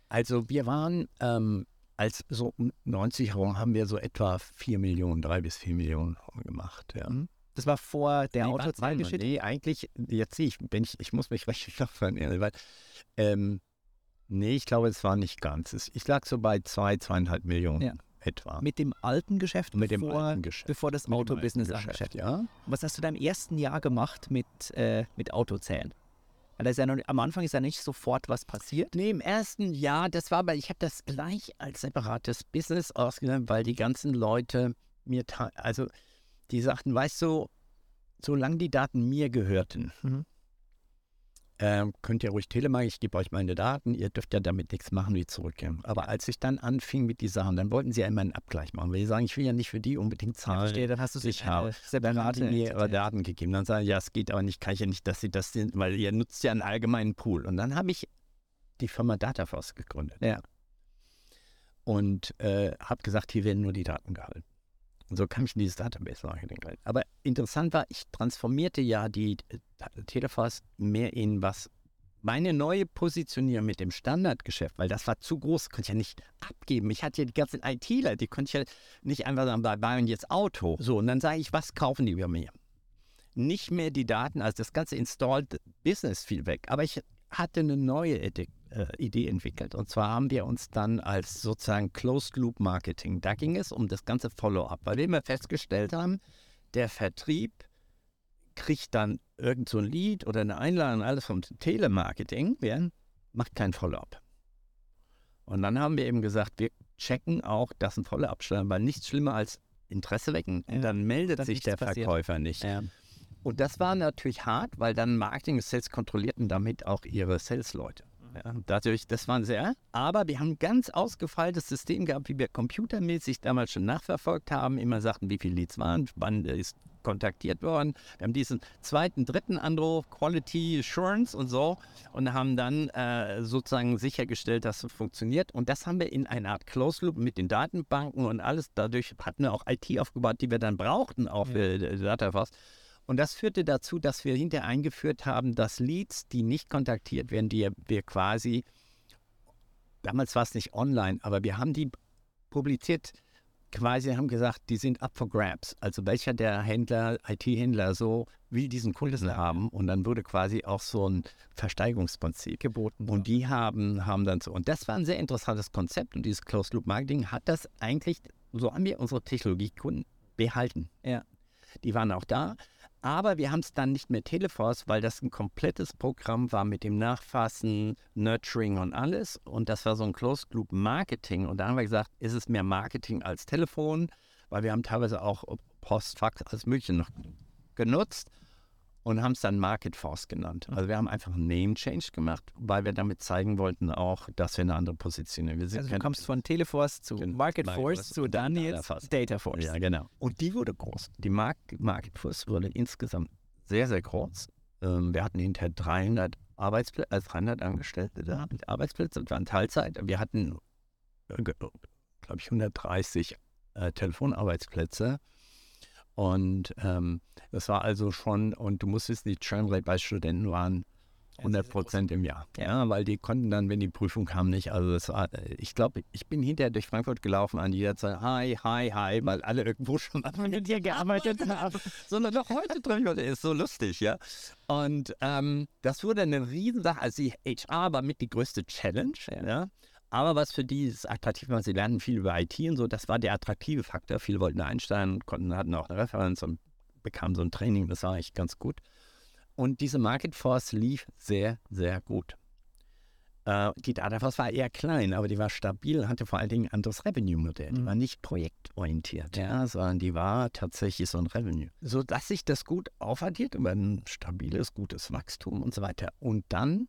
Also wir waren, ähm, als so um 90 herum haben wir so etwa 4 Millionen, 3 bis 4 Millionen gemacht. Ja. Mhm. Das war vor der Nee. Autozählgeschichte? Nee, eigentlich, jetzt sehe ich, bin ich, ich muss mich recht erinnern, weil, ähm, nee, ich glaube, es war nicht ganz. Ich lag so bei 2, zwei, 2,5 Millionen Ja. etwa. Mit dem alten Geschäft, Mit dem bevor, alten Geschäft. bevor das dem Autobusiness angeschäft ja. Was hast du da im ersten Jahr gemacht mit, äh, mit Autozählen? Weil ja noch, am Anfang ist ja nicht sofort was passiert. Nee, im ersten Jahr, das war aber, ich habe das gleich als separates Business ausgenommen, weil die ganzen Leute mir, also die sagten, weißt du, solange die Daten mir gehörten, Mhm. Ähm, könnt ihr ruhig Telemark, ich gebe euch meine Daten, ihr dürft ja damit nichts machen, wie zurückgeben. Aber als ich dann anfing mit die Sachen, dann wollten sie ja immer einen Abgleich machen, weil sie sagen, ich will ja nicht für die unbedingt zahlen. Verstehe, dann hast du ich sich habe. Dann haben separate die mir ihre. Daten gegeben. Dann sagen, ja, es geht aber nicht, kann ich ja nicht, dass sie das sind, weil ihr nutzt ja einen allgemeinen Pool. Und dann habe ich die Firma Dataforce gegründet. Ja. Und äh, habe gesagt, hier werden nur die Daten gehalten. So kam ich in dieses Database-Marketing rein. Aber interessant war, ich transformierte ja die äh, Teleforce mehr in was meine neue Positionierung mit dem Standardgeschäft, weil das war zu groß, konnte ich ja nicht abgeben. Ich hatte ja die ganzen ITler, die konnte ich ja nicht einfach sagen, bei Bayern jetzt Auto. So, und dann sage ich, was kaufen die bei mir? Nicht mehr die Daten, also das ganze Installed Business fiel weg. Aber ich hatte eine neue äh, Idee entwickelt. Und zwar haben wir uns dann als sozusagen Closed Loop Marketing, da ging es um das ganze Follow-up, weil wir immer festgestellt haben, der Vertrieb kriegt dann irgend so ein Lied oder eine Einladung, alles vom Telemarketing, ja, macht kein Follow-up. Und dann haben wir eben gesagt, wir checken auch, dass ein Follow-up stand, weil nichts schlimmer als Interesse wecken. Ja, dann meldet dass sich der passiert. Verkäufer nicht. Und das war natürlich hart, weil dann Marketing und Sales kontrollierten damit auch ihre Sales-Leute. Ja, dadurch, das waren sehr, aber wir haben ein ganz ausgefeiltes System gehabt, wie wir computermäßig damals schon nachverfolgt haben, immer sagten, wie viele Leads waren, wann ist kontaktiert worden. Wir haben diesen zweiten, dritten Anruf, Quality Assurance und so und haben dann äh, sozusagen sichergestellt, dass es funktioniert. Und das haben wir in einer Art Closed Loop mit den Datenbanken und alles. Dadurch hatten wir auch IT aufgebaut, die wir dann brauchten, auch für äh, Dataforce. Und das führte dazu, dass wir hinterher eingeführt haben, dass Leads, die nicht kontaktiert werden, die wir quasi, damals war es nicht online, aber wir haben die publiziert, quasi haben gesagt, die sind up for grabs. Also welcher der Händler, IT-Händler so will diesen Kunden haben und dann wurde quasi auch so ein Versteigerungsprinzip geboten. und die haben, haben dann so, und das war ein sehr interessantes Konzept und dieses Closed Loop Marketing hat das eigentlich, so haben wir unsere Technologiekunden behalten. Ja. die waren auch da. Aber wir haben es dann nicht mehr Teleforce, weil das ein komplettes Programm war mit dem Nachfassen, Nurturing und alles. Und das war so ein Closed Loop Marketing. Und da haben wir gesagt, ist es mehr Marketing als Telefon, weil wir haben teilweise auch Post, alles Mögliche noch genutzt und haben es dann Market Force genannt. Also wir haben einfach einen Name Change gemacht, weil wir damit zeigen wollten auch, dass wir eine andere Position haben. also du kommst von Teleforce zu. Market Force zu und dann jetzt. Data Force. Ja, genau. Und die wurde groß. Die Mark Market Force wurde insgesamt sehr, sehr groß. Ähm, wir hatten hinterher 300 Arbeitsplätze, also 300 Angestellte da mit Arbeitsplätzen. Das waren Teilzeit. Wir hatten, glaube ich, 130 äh, Telefonarbeitsplätze. Und ähm, das war also schon, und du musstest die Churn Rate bei Studenten waren 100 Prozent im Jahr. Ja, weil die konnten dann, wenn die Prüfung kam, nicht. Also das war, äh, ich glaube, ich bin hinterher durch Frankfurt gelaufen an jeder Zeit, hi, hi, hi, weil alle irgendwo schon mal mit dir gearbeitet haben. Sondern noch heute ich Leute, ist so lustig, ja. Und ähm, das wurde eine Riesensache. Also die HR war mit die größte Challenge, ja. Aber was für die ist attraktiv war, sie lernen viel über IT und so, das war der attraktive Faktor. Viele wollten einsteigen, konnten, hatten auch eine Referenz und bekamen so ein Training, das war eigentlich ganz gut. Und diese Market Force lief sehr, sehr gut. Äh, die Data Force war eher klein, aber die war stabil, hatte vor allen Dingen ein anderes Revenue-Modell. Die Mhm. war nicht projektorientiert, ja, sondern die war tatsächlich so ein Revenue. So dass sich das gut aufaddiert über ein stabiles, gutes Wachstum und so weiter. Und dann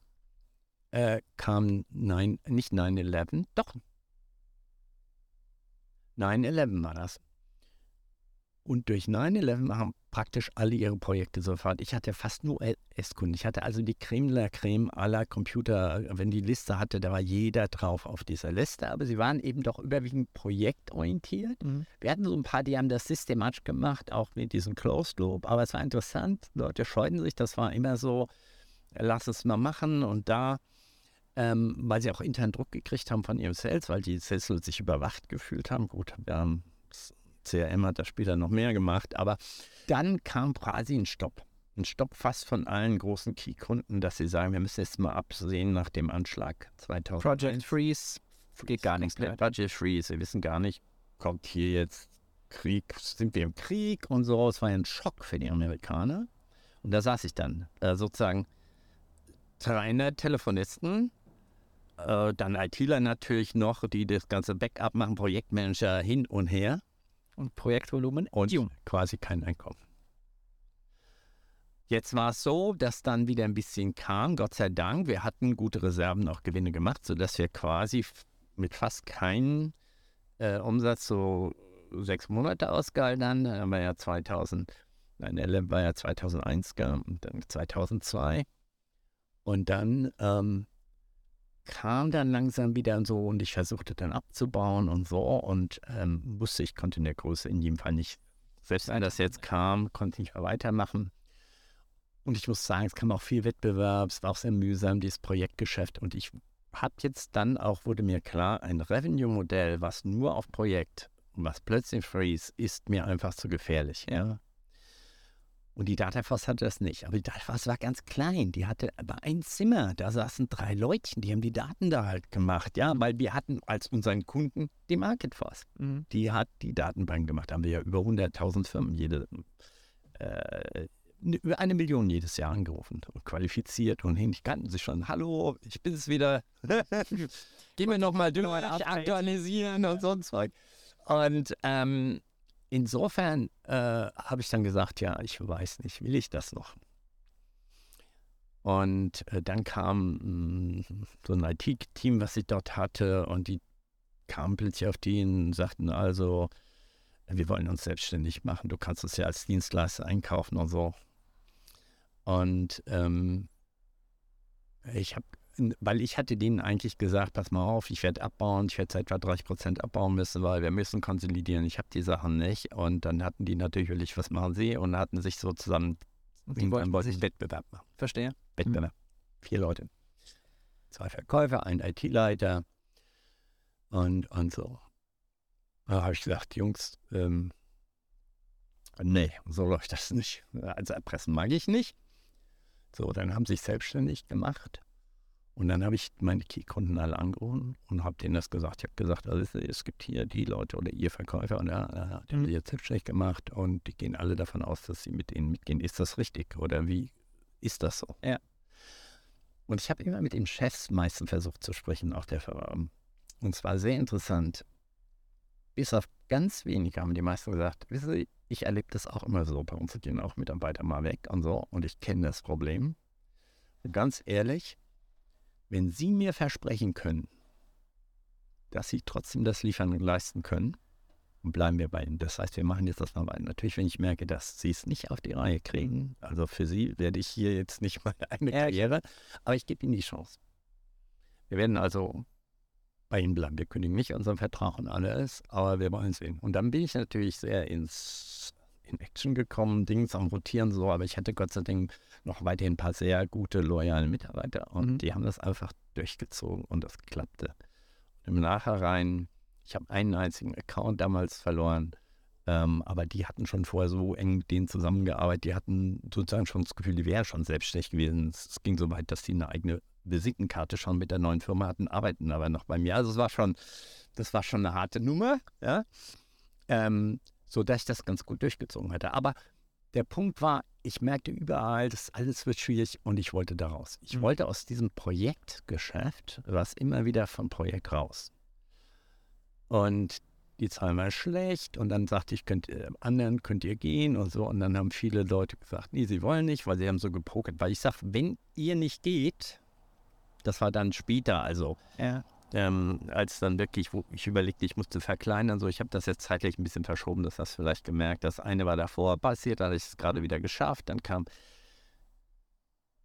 äh, kam nein, nicht 9-11, doch. 9-11 war das. Und durch 9-11 haben praktisch alle ihre Projekte sofort. Ich hatte fast nur S-Kunden. Ich hatte also die Creme de la Creme aller Computer. Wenn die Liste hatte, da war jeder drauf auf dieser Liste. Aber sie waren eben doch überwiegend projektorientiert. Mhm. Wir hatten so ein paar, die haben das systematisch gemacht, auch mit diesem Closed Loop. Aber es war interessant. Leute scheuten sich. Das war immer so, lass es mal machen. Und da, ähm, weil sie auch intern Druck gekriegt haben von ihrem Sales, weil die Sales sich überwacht gefühlt haben. Gut, wir haben CRM hat das später noch mehr gemacht, aber dann kam quasi ein Stopp. Ein Stopp fast von allen großen Key-Kunden, dass sie sagen, wir müssen jetzt mal absehen nach dem Anschlag 2000. Project Freeze geht gar nichts mehr. Budget Freeze, wir wissen gar nicht, kommt hier jetzt Krieg, sind wir im Krieg und so. Es war ein Schock für die Amerikaner. Und da saß ich dann, äh, sozusagen 300 Telefonisten, äh, dann ITler natürlich noch, die das ganze Backup machen, Projektmanager hin und her Und Projektvolumen und Jung. quasi kein Einkommen. Jetzt war es so, dass dann wieder ein bisschen kam, Gott sei Dank. Wir hatten gute Reserven, auch Gewinne gemacht, sodass wir quasi mit fast keinem äh, Umsatz so sechs Monate ausgehalten haben. Dann war ja 2000, nein, LM war ja 2001 gell, und dann 2002. Und dann ähm, kam dann langsam wieder so und ich versuchte dann abzubauen und so und ähm, wusste, ich konnte in der Größe in jedem Fall nicht, selbst wenn das jetzt kam, konnte ich nicht weitermachen. Und ich muss sagen, es kam auch viel Wettbewerb, es war auch sehr mühsam, dieses Projektgeschäft. Und ich habe jetzt dann auch, wurde mir klar, ein Revenue-Modell, was nur auf Projekt und was plötzlich freeze, ist mir einfach zu gefährlich. Ja. Und die Dataforce hatte das nicht. Aber die Dataforce war ganz klein. Die hatte aber ein Zimmer. Da saßen drei Leutchen, die haben die Daten da halt gemacht. Ja, weil wir hatten als unseren Kunden die Marketforce. Mhm. Die hat die Datenbank gemacht. Da haben wir ja über 100.000 Firmen jede, äh, über eine Million jedes Jahr angerufen und qualifiziert und hin. Die kannten sich schon. Hallo, ich bin es wieder. Gehen wir nochmal durch, aktualisieren und so ein Zeug. Und ähm, insofern äh, habe ich dann gesagt, ja, ich weiß nicht, will ich das noch? Und äh, dann kam mh, so ein IT-Team, was ich dort hatte, und die kamen plötzlich auf die und sagten also, wir wollen uns selbstständig machen, du kannst es ja als Dienstleister einkaufen und so. Und ähm, ich habe, weil ich hatte denen eigentlich gesagt, pass mal auf, ich werde abbauen, ich werde etwa 30 Prozent abbauen müssen, weil wir müssen konsolidieren, ich habe die Sachen nicht. Und dann hatten die natürlich, was machen sie? Und hatten sich so zusammen, die wollten wollten sich, Wettbewerb machen. verstehe. Wettbewerb. Vier Leute. Zwei Verkäufer, ein IT-Leiter und, und so. Da habe ich gesagt, Jungs, ähm, nee, so läuft das nicht. Also erpressen mag ich nicht. So, dann haben sie sich selbstständig gemacht. Und dann habe ich meine Key-Kunden alle angerufen und habe denen das gesagt. Ich habe gesagt, also es gibt hier die Leute oder ihr Verkäufer und ja, die haben Mhm. sie jetzt schlecht gemacht und die gehen alle davon aus, dass sie mit denen mitgehen. Ist das richtig oder wie ist das so? Ja. Und ich habe immer mit den Chefs meistens versucht zu sprechen, auch der Firma. Und zwar sehr interessant. Bis auf ganz wenige haben die meisten gesagt, wissen Sie, ich erlebe das auch immer so. Bei uns gehen auch Mitarbeiter mal weg und so. Und ich kenne das Problem. Und ganz ehrlich, wenn Sie mir versprechen können, dass Sie trotzdem das Liefern leisten können, und bleiben wir bei Ihnen. Das heißt, wir machen jetzt das mal weiter. Natürlich, wenn ich merke, dass Sie es nicht auf die Reihe kriegen, also für Sie werde ich hier jetzt nicht meine eigene Karriere, aber ich gebe Ihnen die Chance. Wir werden also bei Ihnen bleiben. Wir kündigen nicht unseren Vertrag und alles, aber wir wollen sehen. Und dann bin ich natürlich sehr ins in Action gekommen, Dings am Rotieren so, aber ich hatte Gott sei Dank noch weiterhin ein paar sehr gute, loyale Mitarbeiter und Mhm. die haben das einfach durchgezogen und das klappte. Und Im Nachhinein, ich habe einen einzigen Account damals verloren, ähm, aber die hatten schon vorher so eng mit denen zusammengearbeitet, die hatten sozusagen schon das Gefühl, die wären schon selbstständig gewesen. Es, ging so weit, dass die eine eigene Visitenkarte schon mit der neuen Firma hatten, arbeiten aber noch bei mir. Also es war schon, das war schon eine harte Nummer, ja. Ähm, so dass ich das ganz gut durchgezogen hatte. Aber der Punkt war, ich merkte überall, das alles wird schwierig und ich wollte da raus. Ich Mhm. wollte aus diesem Projektgeschäft was immer wieder vom Projekt raus. Und die Zahlen waren schlecht und dann sagte ich, könnt ihr, anderen könnt ihr gehen und so. Und dann haben viele Leute gesagt, nee, sie wollen nicht, weil sie haben so gepokert. Weil ich sage, wenn ihr nicht geht, das war dann später, also Ja. Ähm, als dann wirklich, wo ich überlegte, ich musste verkleinern, so ich habe das jetzt zeitlich ein bisschen verschoben, das hast du vielleicht gemerkt. Das eine war davor passiert, dann habe ich es gerade wieder geschafft, dann kam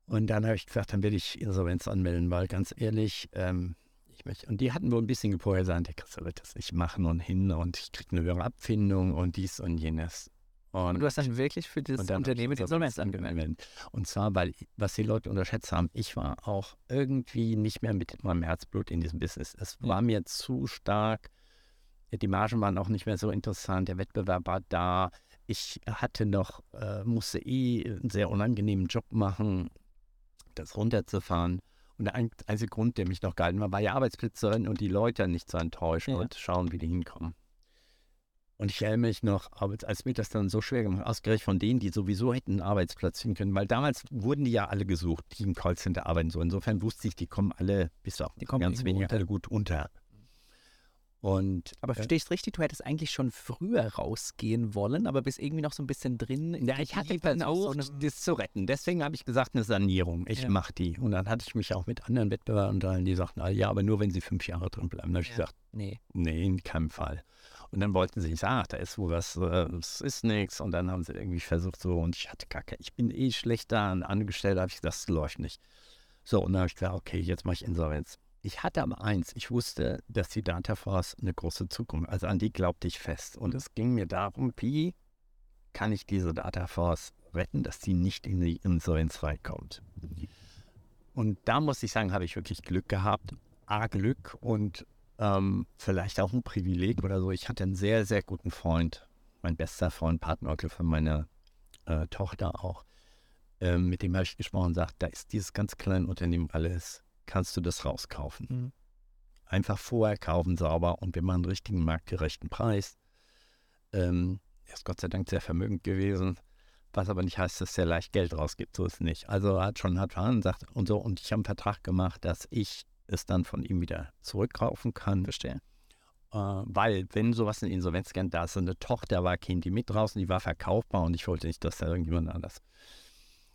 und dann habe ich gesagt, dann werde ich Insolvenz anmelden, weil ganz ehrlich, ähm, ich möchte, und die hatten wohl ein bisschen sagen, der Christoph wird das nicht machen und hin und ich kriege eine höhere Abfindung und dies und jenes. Und du hast dann wirklich für das und Unternehmen die Insolvenz angemeldet. Und zwar, weil, was die Leute unterschätzt haben, ich war auch irgendwie nicht mehr mit meinem Herzblut in diesem Business. Es war mir zu stark. Die Margen waren auch nicht mehr so interessant. Der Wettbewerb war da. Ich hatte noch, äh, musste eh einen sehr unangenehmen Job machen, das runterzufahren. Und der ein- einzige Grund, der mich noch gehalten war, war ja Arbeitsplätze und die Leute nicht zu enttäuschen Ja. und schauen, wie die hinkommen. Und ich erinnere mich noch, als mir das dann so schwer gemacht, ausgerechnet von denen, die sowieso hätten einen Arbeitsplatz finden können, weil damals wurden die ja alle gesucht, die im Callcenter arbeiten. So insofern wusste ich, die kommen alle, bis auf Die kommen ganz wenige, unter. alle gut unter. Und Aber äh, verstehe ich es richtig, du hättest eigentlich schon früher rausgehen wollen, aber bist irgendwie noch so ein bisschen drin. ja, ich hatte versucht, so das zu retten. Deswegen habe ich gesagt, eine Sanierung. Ich Ja. mache die. Und dann hatte ich mich auch mit anderen Wettbewerbern unterhalten, die sagten, ah, ja, aber nur wenn sie fünf Jahre drin bleiben. Da habe ich Ja. gesagt, Nee. Nee, in keinem Fall. Und dann wollten sie, ich sag, ach, da ist wohl was, äh, es ist nichts. Und dann haben sie irgendwie versucht so, und ich hatte keine, ich bin eh schlecht da und angestellt, habe ich gesagt, das läuft nicht. So, und dann habe ich gesagt, okay, jetzt mache ich Insolvenz. Ich hatte aber eins, ich wusste, dass die Dataforce eine große Zukunft, also an die glaubte ich fest. Und es ging mir darum, wie kann ich diese Dataforce retten, dass die nicht in die Insolvenz reinkommt. Und da muss ich sagen, habe ich wirklich Glück gehabt. A, Glück und ähm, vielleicht auch ein Privileg oder so. Ich hatte einen sehr, sehr guten Freund, mein bester Freund, Partneronkel von meiner äh, Tochter auch. Ähm, mit dem habe ich gesprochen und gesagt, da ist dieses ganz kleine Unternehmen alles, kannst du das rauskaufen. Mhm. Einfach vorher kaufen, sauber und wir machen einen richtigen marktgerechten Preis. Ähm, er ist Gott sei Dank sehr vermögend gewesen, was aber nicht heißt, dass er leicht Geld rausgibt, so ist es nicht. Also er hat schon hart verhandelt sagt und so und ich habe einen Vertrag gemacht, dass ich es dann von ihm wieder zurückkaufen kann. Verstehe. Äh, weil, wenn sowas in Insolvenz geht, da ist eine Tochter, war Kind, die mit draußen, die war verkaufbar und ich wollte nicht, dass da irgendjemand anders.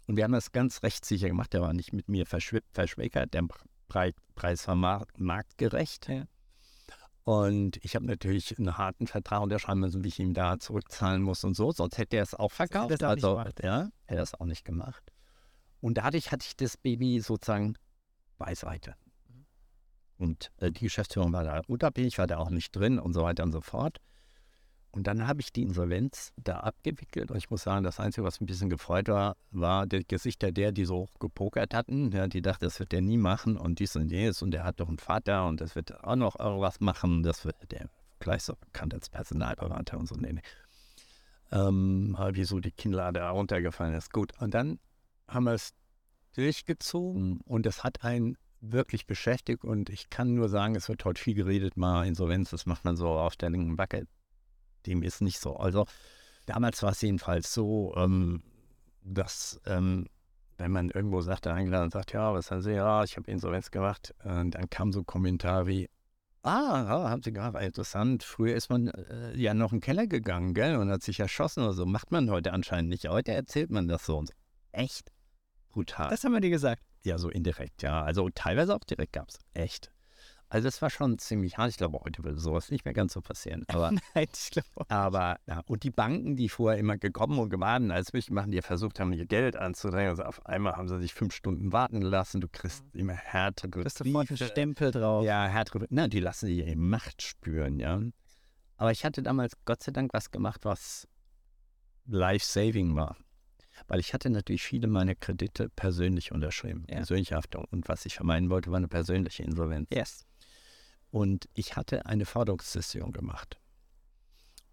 Und wir haben das ganz rechtssicher gemacht, der war nicht mit mir verschw- verschwägert, der Pre Preis war mar marktgerecht. Ja. Und ich habe natürlich einen harten Vertrag unterschreiben müssen, wie ich ihm da zurückzahlen muss und so, sonst hätte er es auch verkauft. er auch also, ja, hätte er es auch nicht gemacht. Und dadurch hatte ich das Baby sozusagen beiseite. Und äh, die Geschäftsführung war da unabhängig, war da auch nicht drin und so weiter und so fort. Und dann habe ich die Insolvenz da abgewickelt. Und ich muss sagen, das Einzige, was ein bisschen gefreut war, war die Gesichter der, die so gepokert hatten. Ja, die dachten, das wird der nie machen und dies und jenes. Und der hat doch einen Vater und das wird auch noch irgendwas machen. Das wird der gleich so bekannt als Personalberater und so. Nee, nee. Ähm, wie so die Kinnlade runtergefallen ist. Gut. Und dann haben wir es durchgezogen und es hat ein wirklich beschäftigt und ich kann nur sagen, es wird heute viel geredet, mal Insolvenz, das macht man so auf der linken Backe. Dem ist nicht so. Also damals war es jedenfalls so, ähm, dass ähm, wenn man irgendwo sagt, der eingeladen und sagt, ja, was haben Sie, ja, ich habe Insolvenz gemacht, äh, dann kam so Kommentar wie, ah, ja, haben Sie gerade, interessant, früher ist man äh, ja noch in den Keller gegangen, gell, und hat sich erschossen oder so, macht man heute anscheinend nicht, heute erzählt man das so und so. Echt? Brutal. Das haben wir dir gesagt. Ja, so indirekt, ja. Also teilweise auch direkt gab es. Echt. Also das war schon ziemlich hart. Ich glaube, heute würde sowas nicht mehr ganz so passieren. Aber, Nein, ich glaube. aber ja. Und die Banken, die vorher immer gekommen und gewartet, als mich machen, die versucht haben, ihr Geld anzudrängen. Also auf einmal haben sie sich fünf Stunden warten lassen. Du kriegst immer härtere Du hast sofort einen Stempel drauf. Ja, härtere. Na, die lassen sich ihre Macht spüren, ja. Aber ich hatte damals Gott sei Dank was gemacht, was life-saving war. Weil ich hatte natürlich viele meiner Kredite persönlich unterschrieben, Ja. persönliche Haftung. Und was ich vermeiden wollte, war eine persönliche Insolvenz. Yes. Und ich hatte eine Forderungssession gemacht.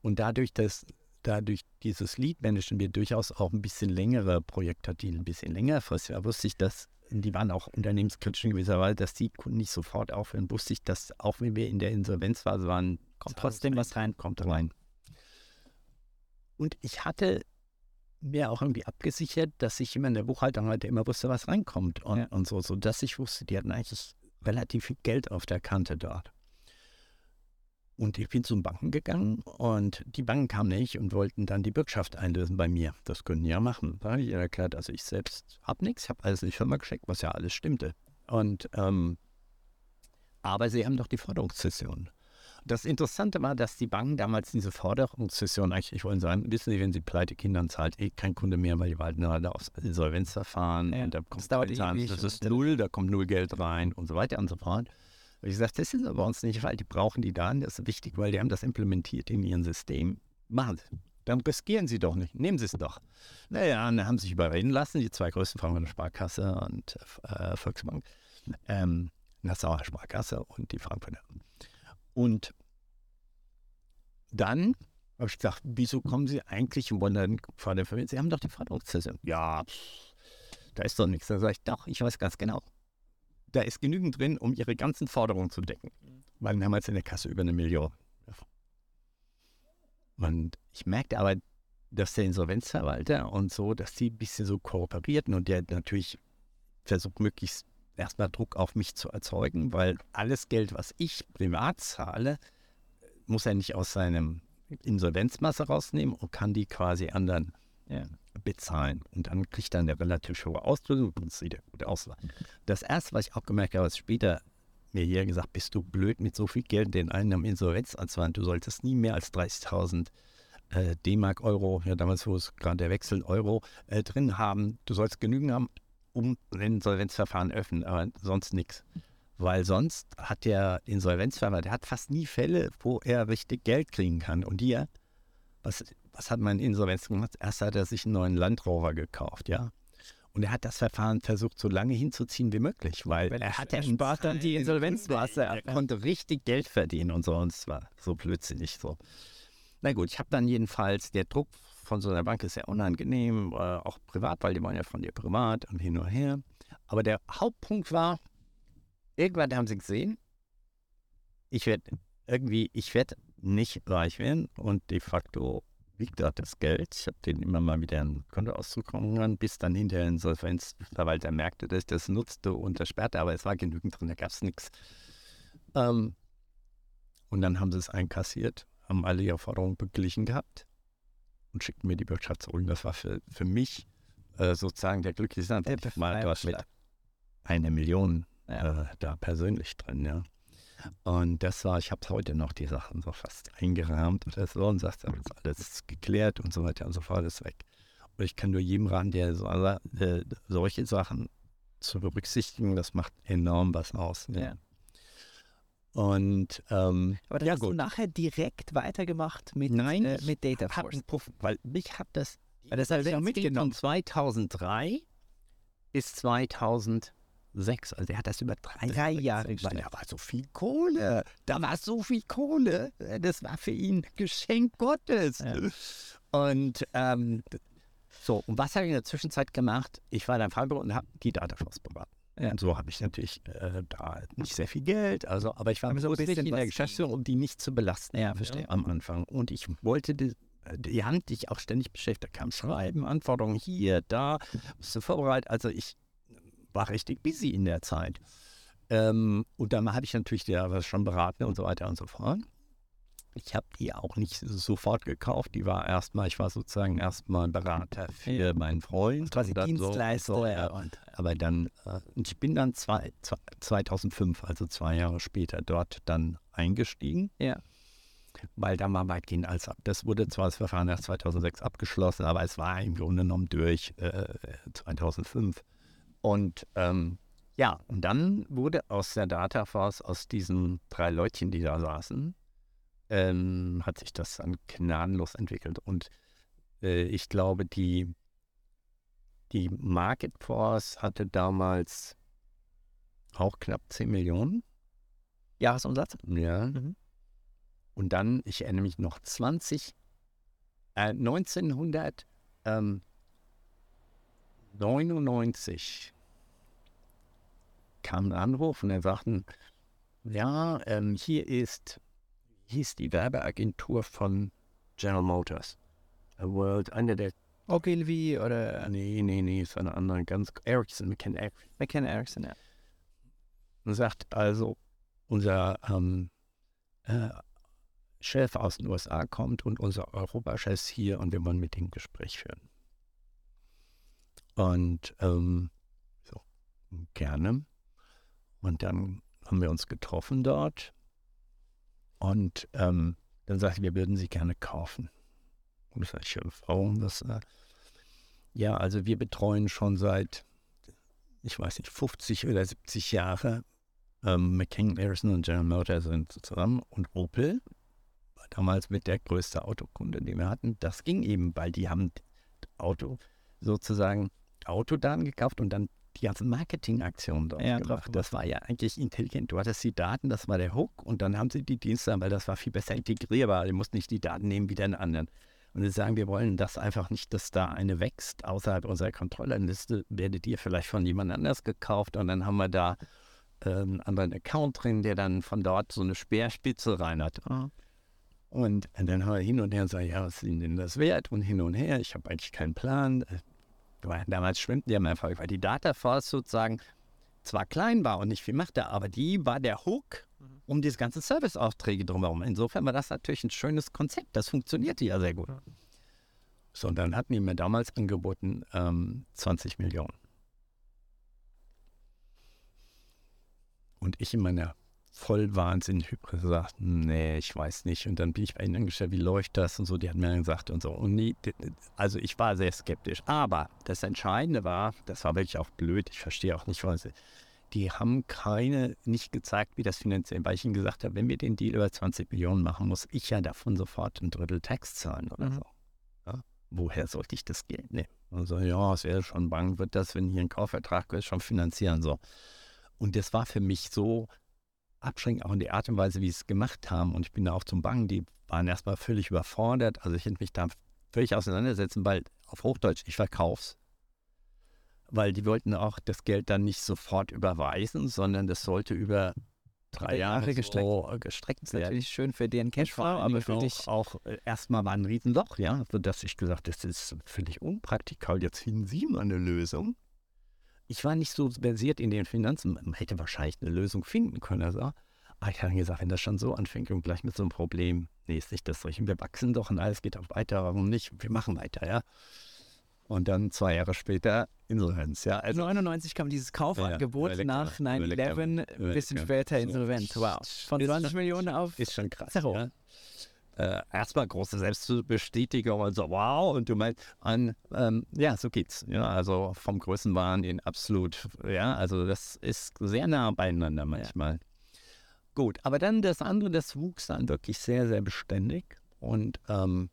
Und dadurch, dass dadurch dieses Lead-Management wir durchaus auch ein bisschen längere Projekte hat, die ein bisschen längerfristig war, wusste ich, dass die waren auch unternehmenskritisch in gewisser Weise, dass die Kunden nicht sofort aufhören, wusste ich, dass auch wenn wir in der Insolvenzphase waren, Kommt trotzdem was rein. kommt rein. Und ich hatte mir auch irgendwie abgesichert, dass ich immer in der Buchhaltung halt immer wusste, was reinkommt und, Ja. und so, so dass ich wusste, die hatten eigentlich relativ viel Geld auf der Kante dort. Und ich bin zum Banken gegangen und die Banken kamen nicht und wollten dann die Bürgschaft einlösen bei mir. Das können die ja machen. Da habe ich erklärt, also ich selbst habe nichts, ich habe alles in die Firma geschickt, was ja alles stimmte. Und ähm, aber sie haben doch die Forderungssession. Das Interessante war, dass die Banken damals diese Forderungssession eigentlich nicht wollen sagen, wissen Sie, wenn Sie pleite Kindern zahlt, eh kein Kunde mehr, weil die warten gerade aufs Insolvenzverfahren Ja, und da das kommt dauert kein Zahn, ewig das ist und- null, da kommt null Geld rein und so weiter und so fort. Und ich sagte, das ist aber bei uns nicht, weil die brauchen die Daten, das ist wichtig, weil die haben das implementiert in ihrem System. Machen Sie. Dann riskieren Sie doch nicht. Nehmen Sie es doch. Naja, und dann haben sie sich überreden lassen, die zwei größten Frauen der Sparkasse und äh, Volksbank. Ähm, Nassauer Sparkasse und die Frankfurter. Und dann habe ich gesagt, wieso kommen Sie eigentlich und wollen dann vor der Familie? Sie haben doch die Forderungssession. Ja, da ist doch nichts. Da sage ich, doch, ich weiß ganz genau. Da ist genügend drin, um Ihre ganzen Forderungen zu decken. Weil wir haben jetzt in der Kasse über eine Million. Und ich merkte aber, dass der Insolvenzverwalter und so, dass die ein bisschen so kooperierten und der natürlich versucht, möglichst erstmal Druck auf mich zu erzeugen, weil alles Geld, was ich privat zahle, muss er nicht aus seinem Insolvenzmasse rausnehmen und kann die quasi anderen Ja. bezahlen. Und dann kriegt er eine relativ hohe Auslösung und das sieht ja gut aus. Das erste, was ich auch gemerkt habe, ist später mir hier gesagt, bist du blöd mit so viel Geld den einen am Insolvenz anzuwenden. Du solltest nie mehr als 30.000 äh, D-Mark, Euro, ja damals, wo es gerade der Wechsel Euro äh, drin haben. Du sollst genügend haben, um ein Insolvenzverfahren öffnen, aber sonst nichts. Weil sonst hat der Insolvenzverwalter, der hat fast nie Fälle, wo er richtig Geld kriegen kann. Und hier, was, was hat mein Insolvenz gemacht? Erst hat er sich einen neuen Land Rover gekauft, ja. Und er hat das Verfahren versucht, so lange hinzuziehen wie möglich, weil, Weil er hat er spart dann die Insolvenzmasse ab. Er konnte richtig Geld verdienen und so, und es war so blödsinnig so. Na gut, ich habe dann jedenfalls, der Druck von so einer Bank ist sehr unangenehm, äh, auch privat, weil die wollen ja von dir privat und hin und her. Aber der Hauptpunkt war, irgendwann haben sie gesehen, ich werde irgendwie, ich werde nicht reich werden und de facto liegt dort das Geld. Ich habe den immer mal wieder einen Kontoauszug kommen bis dann hinterher ein Insolvenzverwalter merkte, dass ich das nutzte und das sperrte, aber es war genügend drin, da gab es nichts. Ähm, und dann haben sie es einkassiert, haben alle ihre Forderungen beglichen gehabt und schickten mir die Bürgschaft zurück. Das war für, für mich äh, sozusagen der glückliche. Der Ich war dort mit einer Million Ja. äh, da persönlich drin, ja. Und das war, ich habe heute noch die Sachen so fast eingerahmt oder so und sagt, das ist alles geklärt und so weiter und so fort, ist weg. Und ich kann nur jedem raten, der so, äh, solche Sachen zu berücksichtigen, das macht enorm was aus. Ja. Und ähm, Aber dann Ja, hast du gut. nachher direkt weitergemacht mit, Nein, äh, mit hab Dataforce. einen Puff, weil mich hat das, Weil das hat Insolvenz ging mitgenommen. Von 2003 bis 2006, also er hat das über drei, Drei Jahre gestreckt. da war so viel Kohle, da war so viel Kohle, das war für ihn Geschenk Gottes. Ja. Und ähm, so, und was habe ich in der Zwischenzeit gemacht? Ich war dann Freiburg und habe die Dataforce beraten. Ja. Und so habe ich natürlich äh, da nicht sehr viel Geld, also, aber ich war Aber so ein bisschen in der Geschäftsführung, um die nicht zu belasten Ja, verstehe. am Anfang. Und ich wollte die, die Hand, die ich auch ständig beschäftigt kam, schreiben, Anforderungen hier, da, musste vorbereitet. Also ich war richtig busy in der Zeit. Ähm, und dann habe ich natürlich ja was schon beraten und so weiter und so fort. Ich habe die auch nicht sofort gekauft. Die war erstmal, ich war sozusagen erstmal Berater für meinen Freund. Quasi so- Dienstleister so, ja. und Aber dann, äh, ich bin dann zwei, zwei, 2005, also zwei Jahre später, dort dann eingestiegen ja. weil da war weitgehend alles ab. Das wurde zwar das Verfahren erst 2006 abgeschlossen, aber es war im Grunde genommen durch äh, 2005. Und ähm, ja, und dann wurde aus der Dataforce, aus diesen drei Leutchen, die da saßen, ähm, hat sich das dann gnadenlos entwickelt. Und äh, ich glaube, die, die Market Force hatte damals auch knapp 10 Millionen. Jahresumsatz? Ja. Mhm. Und dann, ich erinnere mich noch, 20, äh, 1999 kam ein Anruf und er sagten, ja, ähm, hier ist, ist die Werbeagentur von General Motors. A World, einer der, Ogilvy oder nee, nee, nee, ist eine andere, ganz, Ericsson, McKen Ericsson. McKenna Erickson, ja. und sagt also, unser ähm, äh, Chef aus den USA kommt und unser Europachef ist hier und wir wollen mit ihm ein Gespräch führen. Und ähm, so, gerne. Und dann haben wir uns getroffen dort und ähm, dann sagte ich, wir würden sie gerne kaufen. Und ich sage, ich, warum das? Äh, ja, also wir betreuen schon seit, ich weiß nicht, 50 oder 70 Jahre ähm, McKinney Harrison und General Motors sind zusammen und Opel war damals mit der größte Autokunde, den wir hatten. Das ging eben, weil die haben Auto sozusagen Autodaten gekauft und dann die ganzen Marketingaktionen dort Ja, drauf gemacht. Das war ja eigentlich intelligent. Du hattest die Daten, das war der Hook und dann haben sie die Dienste, weil das war viel besser integrierbar. Die mussten nicht die Daten nehmen wie den anderen. Und sie sagen, wir wollen das einfach nicht, dass da eine wächst außerhalb unserer Kontrollenliste, werdet ihr vielleicht von jemand anders gekauft und dann haben wir da äh, einen anderen Account drin, der dann von dort so eine Speerspitze rein hat. Ah. Und dann haben wir hin und her und sagen, ja, was ist Ihnen denn das wert? Und hin und her, ich habe eigentlich keinen Plan. Weil damals schwimmten die am Erfolg, weil die Dataforce sozusagen zwar klein war und nicht viel machte, aber die war der Hook um diese ganzen Serviceaufträge drumherum. Insofern war das natürlich ein schönes Konzept. Das funktionierte ja sehr gut. So, und dann hatten die mir damals angeboten ähm, 20 Millionen. Und ich in meiner Vollwahnsinn Hybris sagte, nee, ich weiß nicht. Und dann bin ich bei ihnen angestellt, wie läuft das und so. Die hatten mir dann gesagt und so. Und nie, also ich war sehr skeptisch. Aber das Entscheidende war, das war wirklich auch blöd. Ich verstehe auch nicht, was sie die haben keine, nicht gezeigt, wie das finanziell, weil ich ihnen gesagt habe, wenn wir den Deal über 20 Millionen machen, muss ich ja davon sofort ein Drittel Tax zahlen oder Mhm. so. Ja? Woher sollte ich das Geld nehmen? Also ja, es wäre schon bang, wird das, wenn hier ein Kaufvertrag ist, schon finanzieren so. Und das war für mich so abschränkend, auch in der Art und Weise, wie sie es gemacht haben. Und ich bin da auch zum Banken, die waren erstmal völlig überfordert. Also ich hätte mich da völlig auseinandersetzen, weil auf Hochdeutsch, ich verkauf's weil die wollten auch das Geld dann nicht sofort überweisen, sondern das sollte über drei Jahre, Jahre gestreckt. so, gestreckt Das ist natürlich schön für deren Cashflow, aber für auch, dich. auch äh, erstmal war ein Riesenloch, ja, sodass ich gesagt das ist völlig unpraktikabel. Jetzt finden Sie mal eine Lösung. Ich war nicht so versiert in den Finanzen, man hätte wahrscheinlich eine Lösung finden können. Also. Aber ich habe gesagt, wenn das schon so anfängt und gleich mit so einem Problem, nee, ist nicht das Richtige. Wir wachsen doch und alles geht auch weiter, warum nicht? Wir machen weiter, ja. Und dann zwei Jahre später Insolvenz, ja. Also 99 kam dieses Kaufangebot Ja, ja. nach Überleg mal. 9-11, Überleg bisschen später So. insolvent. Wow. Von Ist 20 schon- Millionen auf. Ist schon krass. Zero. Ja. Äh, erstmal große Selbstbestätigung und so, wow, und du meinst, an, ähm, ja, so geht's. Ja, also vom Größenwahn in absolut, ja, also das ist sehr nah beieinander manchmal. Gut, aber dann das andere, das wuchs dann wirklich sehr, sehr beständig und ähm,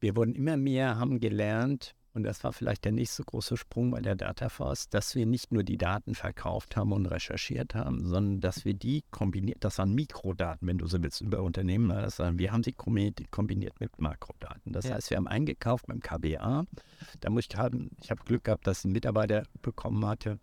wir wurden immer mehr, haben gelernt, und das war vielleicht der nächste große Sprung bei der Dataforce, dass wir nicht nur die Daten verkauft haben und recherchiert haben, sondern dass wir die kombiniert, das waren Mikrodaten, wenn du so willst, über Unternehmen, ne? das waren, wir haben sie kombiniert, mit Makrodaten. Das Ja. heißt, wir haben eingekauft beim KBA. Da muss ich haben, ich habe Glück gehabt, dass ich einen Mitarbeiter bekommen hatte,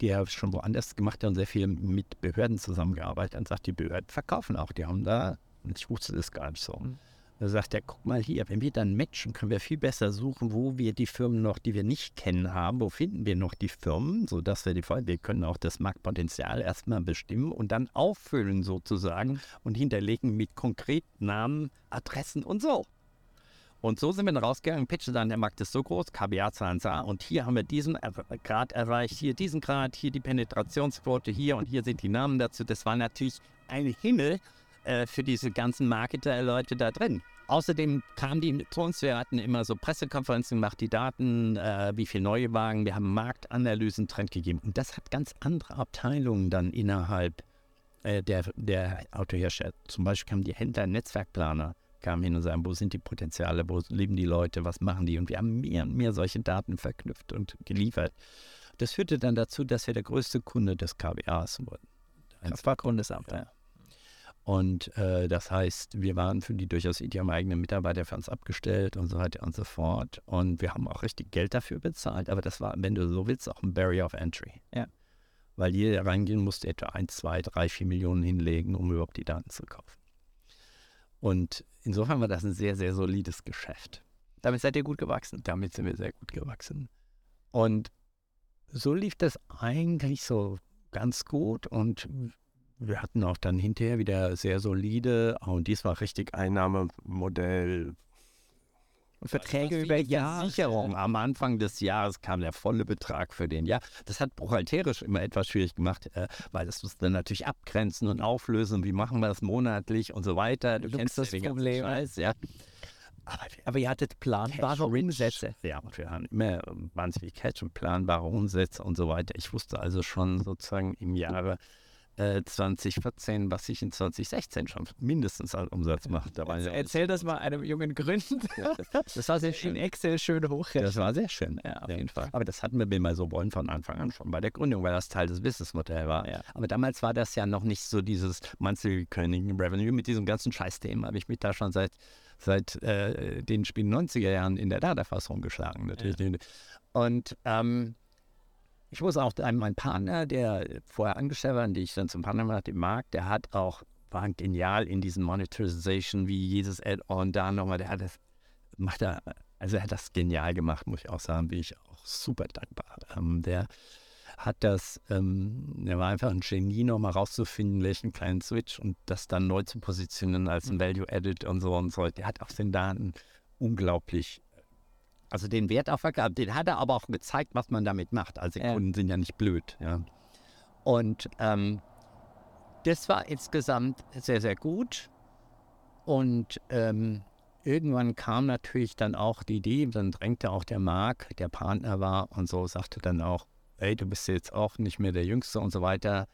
die er schon woanders gemacht hat und sehr viel mit Behörden zusammengearbeitet. Dann sagt die Behörden verkaufen auch. Die haben da, und ich wusste das gar nicht so. Mhm. Da sagt er, guck mal hier, wenn wir dann matchen, können wir viel besser suchen, wo wir die Firmen noch, die wir nicht kennen haben, wo finden wir noch die Firmen, sodass wir die wir können auch das Marktpotenzial erstmal bestimmen und dann auffüllen sozusagen und hinterlegen mit konkreten Namen, Adressen und so. Und so sind wir dann rausgegangen, pitchen dann, der Markt ist so groß, KBA-Zahlen sah, und hier haben wir diesen Grad erreicht, hier diesen Grad, hier die Penetrationsquote, hier und hier sind die Namen dazu. Das war natürlich ein Himmel äh, für diese ganzen Marketer-Leute da drin. Außerdem kamen die zu uns, wir hatten immer so Pressekonferenzen gemacht, die Daten, äh, wie viele neue Wagen, wir haben Marktanalysen, Trend gegeben. Und das hat ganz andere Abteilungen dann innerhalb äh, der, der Autohersteller. Zum Beispiel kamen die Händler, Netzwerkplaner, kamen hin und sagen, wo sind die Potenziale, wo leben die Leute, was machen die? Und wir haben mehr und mehr solche Daten verknüpft und geliefert. Das führte dann dazu, dass wir der größte Kunde des KBAs wurden. Das war Kundesamt, ja. Und äh, das heißt, wir waren für die durchaus, die haben eigene Mitarbeiter für uns abgestellt und so weiter und so fort. Und wir haben auch richtig Geld dafür bezahlt. Aber das war, wenn du so willst, auch ein Barrier of Entry. Ja. Weil jeder reingehen musste etwa 1, 2, 3, 4 Millionen hinlegen, um überhaupt die Daten zu kaufen. Und insofern war das ein sehr, sehr solides Geschäft. Damit seid ihr gut gewachsen. Damit sind wir sehr gut gewachsen. Und so lief das eigentlich so ganz gut und wir hatten auch dann hinterher wieder sehr solide und dies war richtig Einnahmemodell. Verträge Was über Jahre. Versicherung. Am Anfang des Jahres kam der volle Betrag für den. Ja, das hat buchhalterisch immer etwas schwierig gemacht, äh, weil das musste dann natürlich abgrenzen und auflösen. Wie machen wir das monatlich und so weiter. Du kennst das Luxusproblem. Scheiß, ja. Aber Aber ihr hattet planbare. Umsätze. Ja, und wir haben immer wahnsinnig Cash und planbare Umsätze und so weiter. Ich wusste also schon sozusagen im Jahre äh, 2014, was ich in 2016 schon mindestens als Umsatz mache. Da war ja, Erzähl das mal einem jungen Gründer. das war sehr In schön. Excel schön hochrechnen. Das war sehr schön. Ja, auf jeden Fall. Aber das hatten wir, wir so wollen, von Anfang an schon bei der Gründung, weil das Teil des Businessmodells war. Ja. Aber damals war das ja noch nicht so dieses Recurring Revenue. Mit diesem ganzen Scheißthema habe ich mich da schon seit, seit äh, den späten 90er Jahren in der Data-Fassung geschlagen. Natürlich. Und ähm, ich muss auch, ein- mein Partner, der vorher angestellt war, und den ich dann zum Partner gemacht habe, Markt, der hat auch, war genial in diesen Monetization, wie jedes Add-on da nochmal, der hat das, macht er, also er hat das genial gemacht, muss ich auch sagen, bin ich auch super dankbar. Ähm, der hat das, ähm, der war einfach ein Genie, nochmal rauszufinden, welchen kleinen Switch und das dann neu zu positionieren als ein Value-Edit und so und so. Der hat auf den Daten unglaublich, also den Wert auch verkauft. Den hat er aber auch gezeigt, was man damit macht. Also die Ja. Kunden sind ja nicht blöd. Ja. Und ähm, das war insgesamt sehr, sehr gut. Und ähm, irgendwann kam natürlich dann auch die Idee, dann drängte auch der Marc, der Partner war und so, sagte dann auch, ey, du bist jetzt auch nicht mehr der Jüngste und so weiter.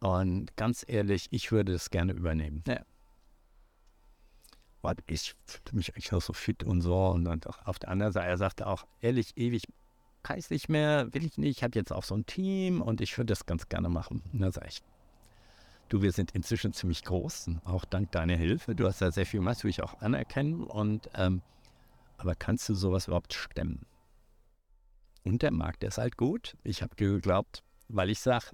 Und ganz ehrlich, ich würde das gerne übernehmen. Ja. Weil ich fühlte mich eigentlich noch so fit und so. Und dann auch auf der anderen Seite, er sagte auch, ehrlich, ewig kann ich nicht mehr, will ich nicht. Ich habe jetzt auch so ein Team und ich würde das ganz gerne machen. Und dann sage ich, du, wir sind inzwischen ziemlich groß, auch dank deiner Hilfe. Du hast ja sehr viel gemacht, will ich auch anerkennen. Und, ähm, aber kannst du sowas überhaupt stemmen? Und der Markt, ist halt gut. Ich habe geglaubt, weil ich sage,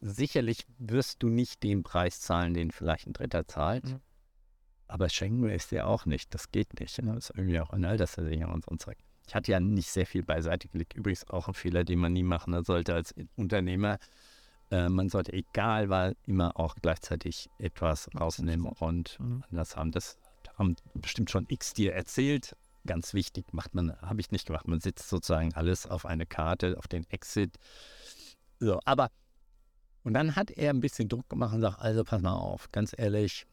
sicherlich wirst du nicht den Preis zahlen, den vielleicht ein Dritter zahlt. Mhm. Aber schenken wir es dir auch nicht. Das geht nicht. ne? Das ist irgendwie auch eine Altersversicherung und so ein Zeug. Ich hatte ja nicht sehr viel beiseite gelegt. Übrigens auch ein Fehler, den man nie machen sollte als Unternehmer. Äh, man sollte, egal, weil immer auch gleichzeitig etwas rausnehmen und Mhm. das haben. Das haben bestimmt schon x dir erzählt. Ganz wichtig, macht man, habe ich nicht gemacht. Man setzt sozusagen alles auf eine Karte, auf den Exit. So, aber und dann hat er ein bisschen Druck gemacht und sagt, also pass mal auf, ganz ehrlich,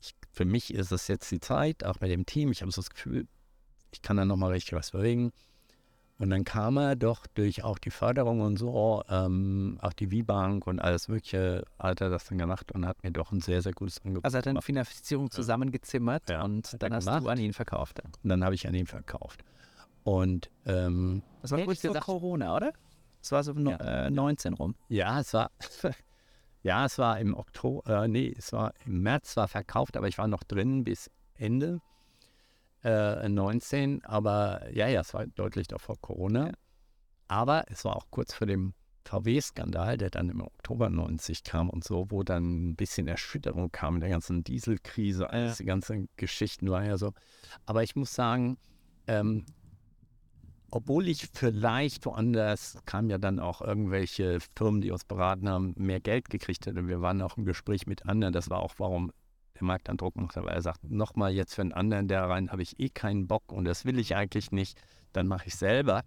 ich, für mich ist es jetzt die Zeit, auch mit dem Team. Ich habe so das Gefühl, ich kann da nochmal richtig was bewegen. Und dann kam er doch durch auch die Förderung und so, ähm, auch die V-Bank und alles Mögliche, hat er das dann gemacht und hat mir doch ein sehr, sehr gutes Angebot Also hat er eine. Finanzierung zusammengezimmert Ja, und dann hast gemacht. du an ihn verkauft. Und dann habe ich an ihn verkauft. Und ähm, Das war kurz vor gesagt- Corona, oder? Das war so no, Ja. äh, 19 rum. Ja, es war, ja, es war im Oktober, äh, nee, es war im März war verkauft, aber ich war noch drin bis Ende äh, 19. Aber ja, ja, es war deutlich davor Corona. Aber es war auch kurz vor dem VW-Skandal, der dann im Oktober 90 kam und so, wo dann ein bisschen Erschütterung kam in der ganzen Dieselkrise, alles, die ganzen Geschichten war ja so. Aber ich muss sagen, ähm, obwohl ich vielleicht woanders, kamen ja dann auch irgendwelche Firmen, die uns beraten haben, mehr Geld gekriegt hätten. Wir waren auch im Gespräch mit anderen. Das war auch, warum der Markt dann Druck macht. Aber er sagt, nochmal jetzt für einen anderen, der rein habe ich eh keinen Bock und das will ich eigentlich nicht. Dann mache ich selber.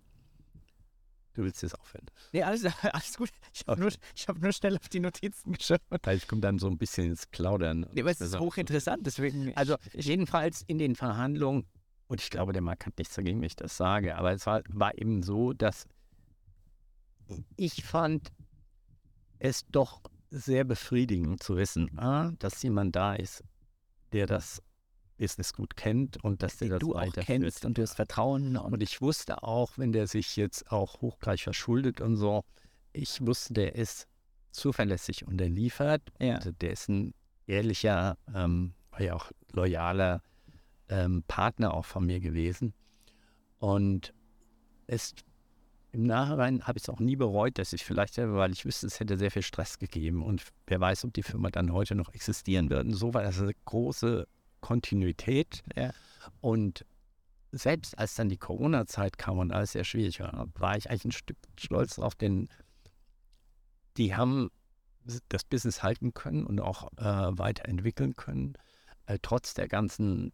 Du willst jetzt aufhören. Nee, alles, alles gut. Ich habe nur, ich hab nur schnell auf die Notizen geschaut. Weil ich komme dann so ein bisschen ins Plaudern. Nee, aber es ist hochinteressant, deswegen. Also jedenfalls in den Verhandlungen, und ich glaube, der Marc hat nichts dagegen, wenn ich das sage, aber es war, war eben so, dass ich fand es doch sehr befriedigend zu wissen, A, dass jemand da ist, der das Business gut kennt und dass der den das du auch kennst und du hast Vertrauen. Und, Und ich wusste auch, wenn der sich jetzt auch hochgleich verschuldet und so, ich wusste, der ist zuverlässig und der liefert. Ja. Also der ist ein ehrlicher, ähm, ja auch loyaler ähm, Partner auch von mir gewesen. Und es im Nachhinein habe ich es auch nie bereut, dass ich vielleicht, weil ich wüsste, es hätte sehr viel Stress gegeben und wer weiß, ob die Firma dann heute noch existieren wird. Und so war das eine große Kontinuität. Ja. Und selbst als dann die Corona-Zeit kam und alles sehr schwierig war, war ich eigentlich ein Stück stolz drauf, denn die haben das Business halten können und auch äh, weiterentwickeln können, äh, trotz der ganzen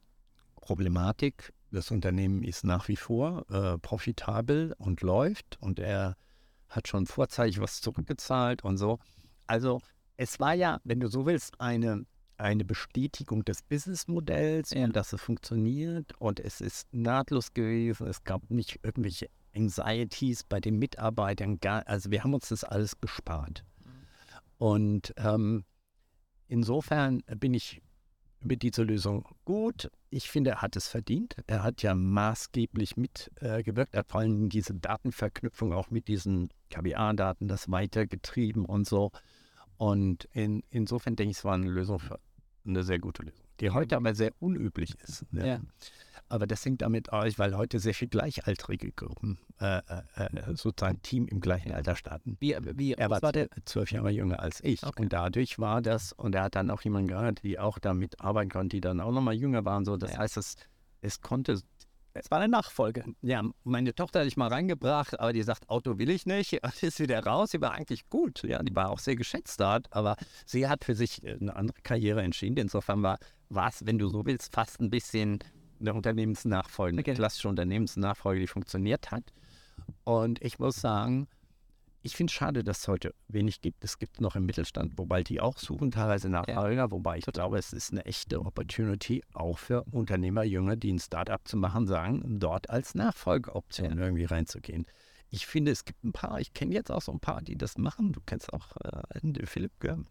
Problematik. Das Unternehmen ist nach wie vor äh, profitabel und läuft und er hat schon vorzeitig was zurückgezahlt und so. Also es war ja, wenn du so willst, eine, eine Bestätigung des Businessmodells Ja. und dass es funktioniert und es ist nahtlos gewesen. Es gab nicht irgendwelche Anxieties bei den Mitarbeitern. Gar, also wir haben uns das alles gespart. Und ähm, insofern bin ich mit dieser Lösung gut. Ich finde, er hat es verdient. Er hat ja maßgeblich mitgewirkt. er hat vor allem diese Datenverknüpfung auch mit diesen KBA-Daten, das weitergetrieben und so. Und in, insofern denke ich, es war eine Lösung für eine sehr gute Lösung, die heute aber sehr unüblich ist. ne? Ja. Aber das hängt damit aus, weil heute sehr viel gleichaltrige Gruppen, äh, äh, äh, sozusagen Team im gleichen Alter starten. wie, wie Er war, war der? zwölf Jahre jünger als ich. Okay. Und dadurch war das, und er hat dann auch jemanden gehabt, die auch damit arbeiten konnte, die dann auch nochmal jünger waren. So. Das Ja. heißt, es, es konnte, Es war eine Nachfolge. ja, meine Tochter hatte ich mal reingebracht, aber die sagt, Auto will ich nicht. Und ist wieder raus. Sie war eigentlich gut. Ja, die war auch sehr geschätzt dort. Aber sie hat für sich äh, eine andere Karriere entschieden. Insofern war es, wenn du so willst, fast ein bisschen eine Unternehmensnachfolge, eine klassische Unternehmensnachfolge, die funktioniert hat. Und ich muss sagen, ich finde es schade, dass es heute wenig gibt. Es gibt noch im Mittelstand, wobei die auch suchen, teilweise Nachfolger, wobei ich glaube, es ist eine echte Opportunity, auch für Unternehmer, Junge, die ein Startup zu machen, sagen, dort als Nachfolgeoption irgendwie reinzugehen. Ich finde, es gibt ein paar, ich kenne jetzt auch so ein paar, die das machen. Du kennst auch äh, Philipp, gell?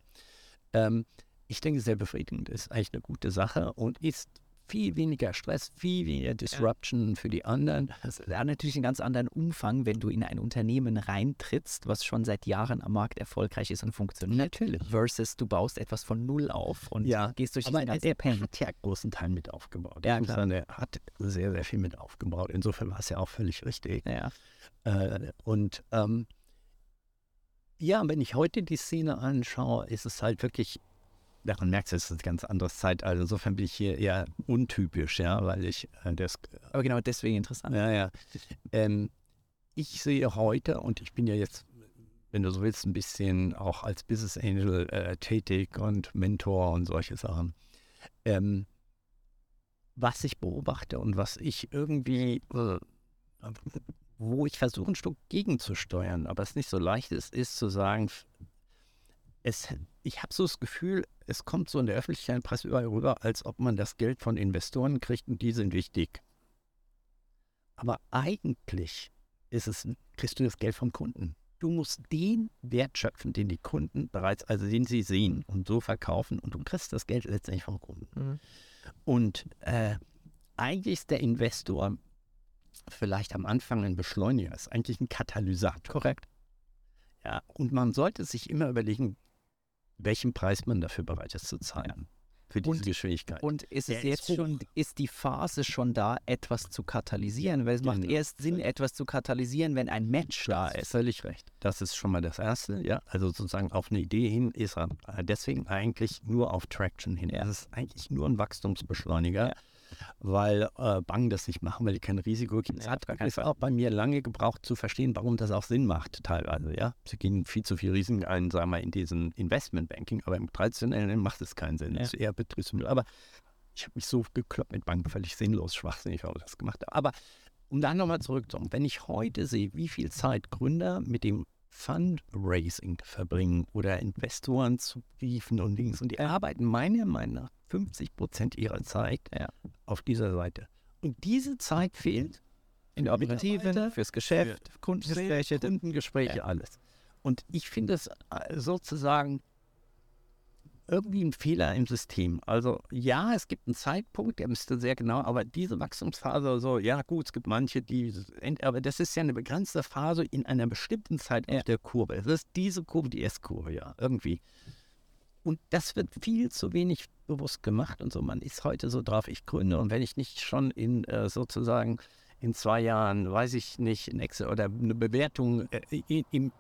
Ähm, ich denke, sehr befriedigend ist eigentlich eine gute Sache und ist viel weniger Stress, viel weniger Disruption für die anderen. Das hat natürlich einen ganz anderen Umfang, wenn du in ein Unternehmen reintrittst, was schon seit Jahren am Markt erfolgreich ist und funktioniert. Natürlich. Versus du baust etwas von Null auf und Ja, gehst durch Aber diesen er, ganzen er Pain. hat ja großen Teil mit aufgebaut. Ja, klar. sagen, er hat sehr, sehr viel mit aufgebaut. Insofern war es ja auch völlig richtig. Ja. Äh, und ähm, ja, wenn ich heute die Szene anschaue, ist es halt wirklich, daran merkst du, es ist ein ganz anderes Zeitalter. Insofern bin ich hier eher untypisch, ja, weil ich äh, das, Aber genau deswegen interessant. ja, ja. Ähm, ich sehe heute, und ich bin ja jetzt, wenn du so willst, ein bisschen auch als Business Angel äh, tätig und Mentor und solche Sachen. Ähm, was ich beobachte und was ich irgendwie, äh, wo ich versuche, ein Stück gegenzusteuern, aber es nicht so leicht ist, ist zu sagen, es, ich habe so das Gefühl, es kommt so in der Öffentlichkeit, Presse überall rüber, als ob man das Geld von Investoren kriegt und die sind wichtig. Aber eigentlich ist es, kriegst du das Geld vom Kunden. Du musst den Wert schöpfen, den die Kunden bereits, also den sie sehen und so verkaufen und du kriegst das Geld letztendlich vom Kunden. Mhm. Und äh, eigentlich ist der Investor vielleicht am Anfang ein Beschleuniger, ist eigentlich ein Katalysator. Korrekt. Ja, und man sollte sich immer überlegen, welchen Preis man dafür bereit ist zu zahlen. für diese Und- Geschwindigkeit. Und ist es ist jetzt hoch. schon, ist die Phase schon da, etwas zu katalysieren? Weil es macht Genau. erst Sinn, etwas zu katalysieren, wenn ein Match da ist. Völlig recht. Das ist schon mal das Erste, ja. Also sozusagen auf eine Idee hin ist er deswegen eigentlich nur auf Traction hin. Das ist eigentlich nur ein Wachstumsbeschleuniger, Ja. Weil äh, Banken das nicht machen, weil die kein Risiko gibt. Es hat es auch bei mir lange gebraucht zu verstehen, warum das auch Sinn macht teilweise, ja. Sie gehen viel zu viel Risiken ein, sagen wir, in diesen Investmentbanking, aber im traditionellen macht es keinen Sinn. Ja. Das ist eher Betriebsmittel. Aber ich habe mich so gekloppt mit Banken, völlig sinnlos, schwachsinnig, warum ich das gemacht habe. Aber um dann nochmal zurückzukommen, wenn ich heute sehe, wie viel Zeit Gründer mit dem Fundraising verbringen oder Investoren zu briefen und Dings, und die arbeiten meiner Meinung nach 50 Prozent ihrer Zeit Ja. auf dieser Seite. Und diese Zeit fehlt In der Mitarbeiter, fürs Geschäft, Kundengespräche. Kundengespräche, alles. Und ich finde es äh, sozusagen irgendwie ein Fehler im System. Also ja, es gibt einen Zeitpunkt, der müsste sehr genau, aber diese Wachstumsphase so, ja gut, es gibt manche, die, aber das ist ja eine begrenzte Phase in einer bestimmten Zeit auf der Kurve. Es ist diese Kurve, die S-Kurve, ja, irgendwie. Und das wird viel zu wenig bewusst gemacht und so. Man ist heute so drauf, ich gründe und wenn ich nicht schon in äh, sozusagen in zwei Jahren, weiß ich nicht, Excel oder eine Bewertung äh, im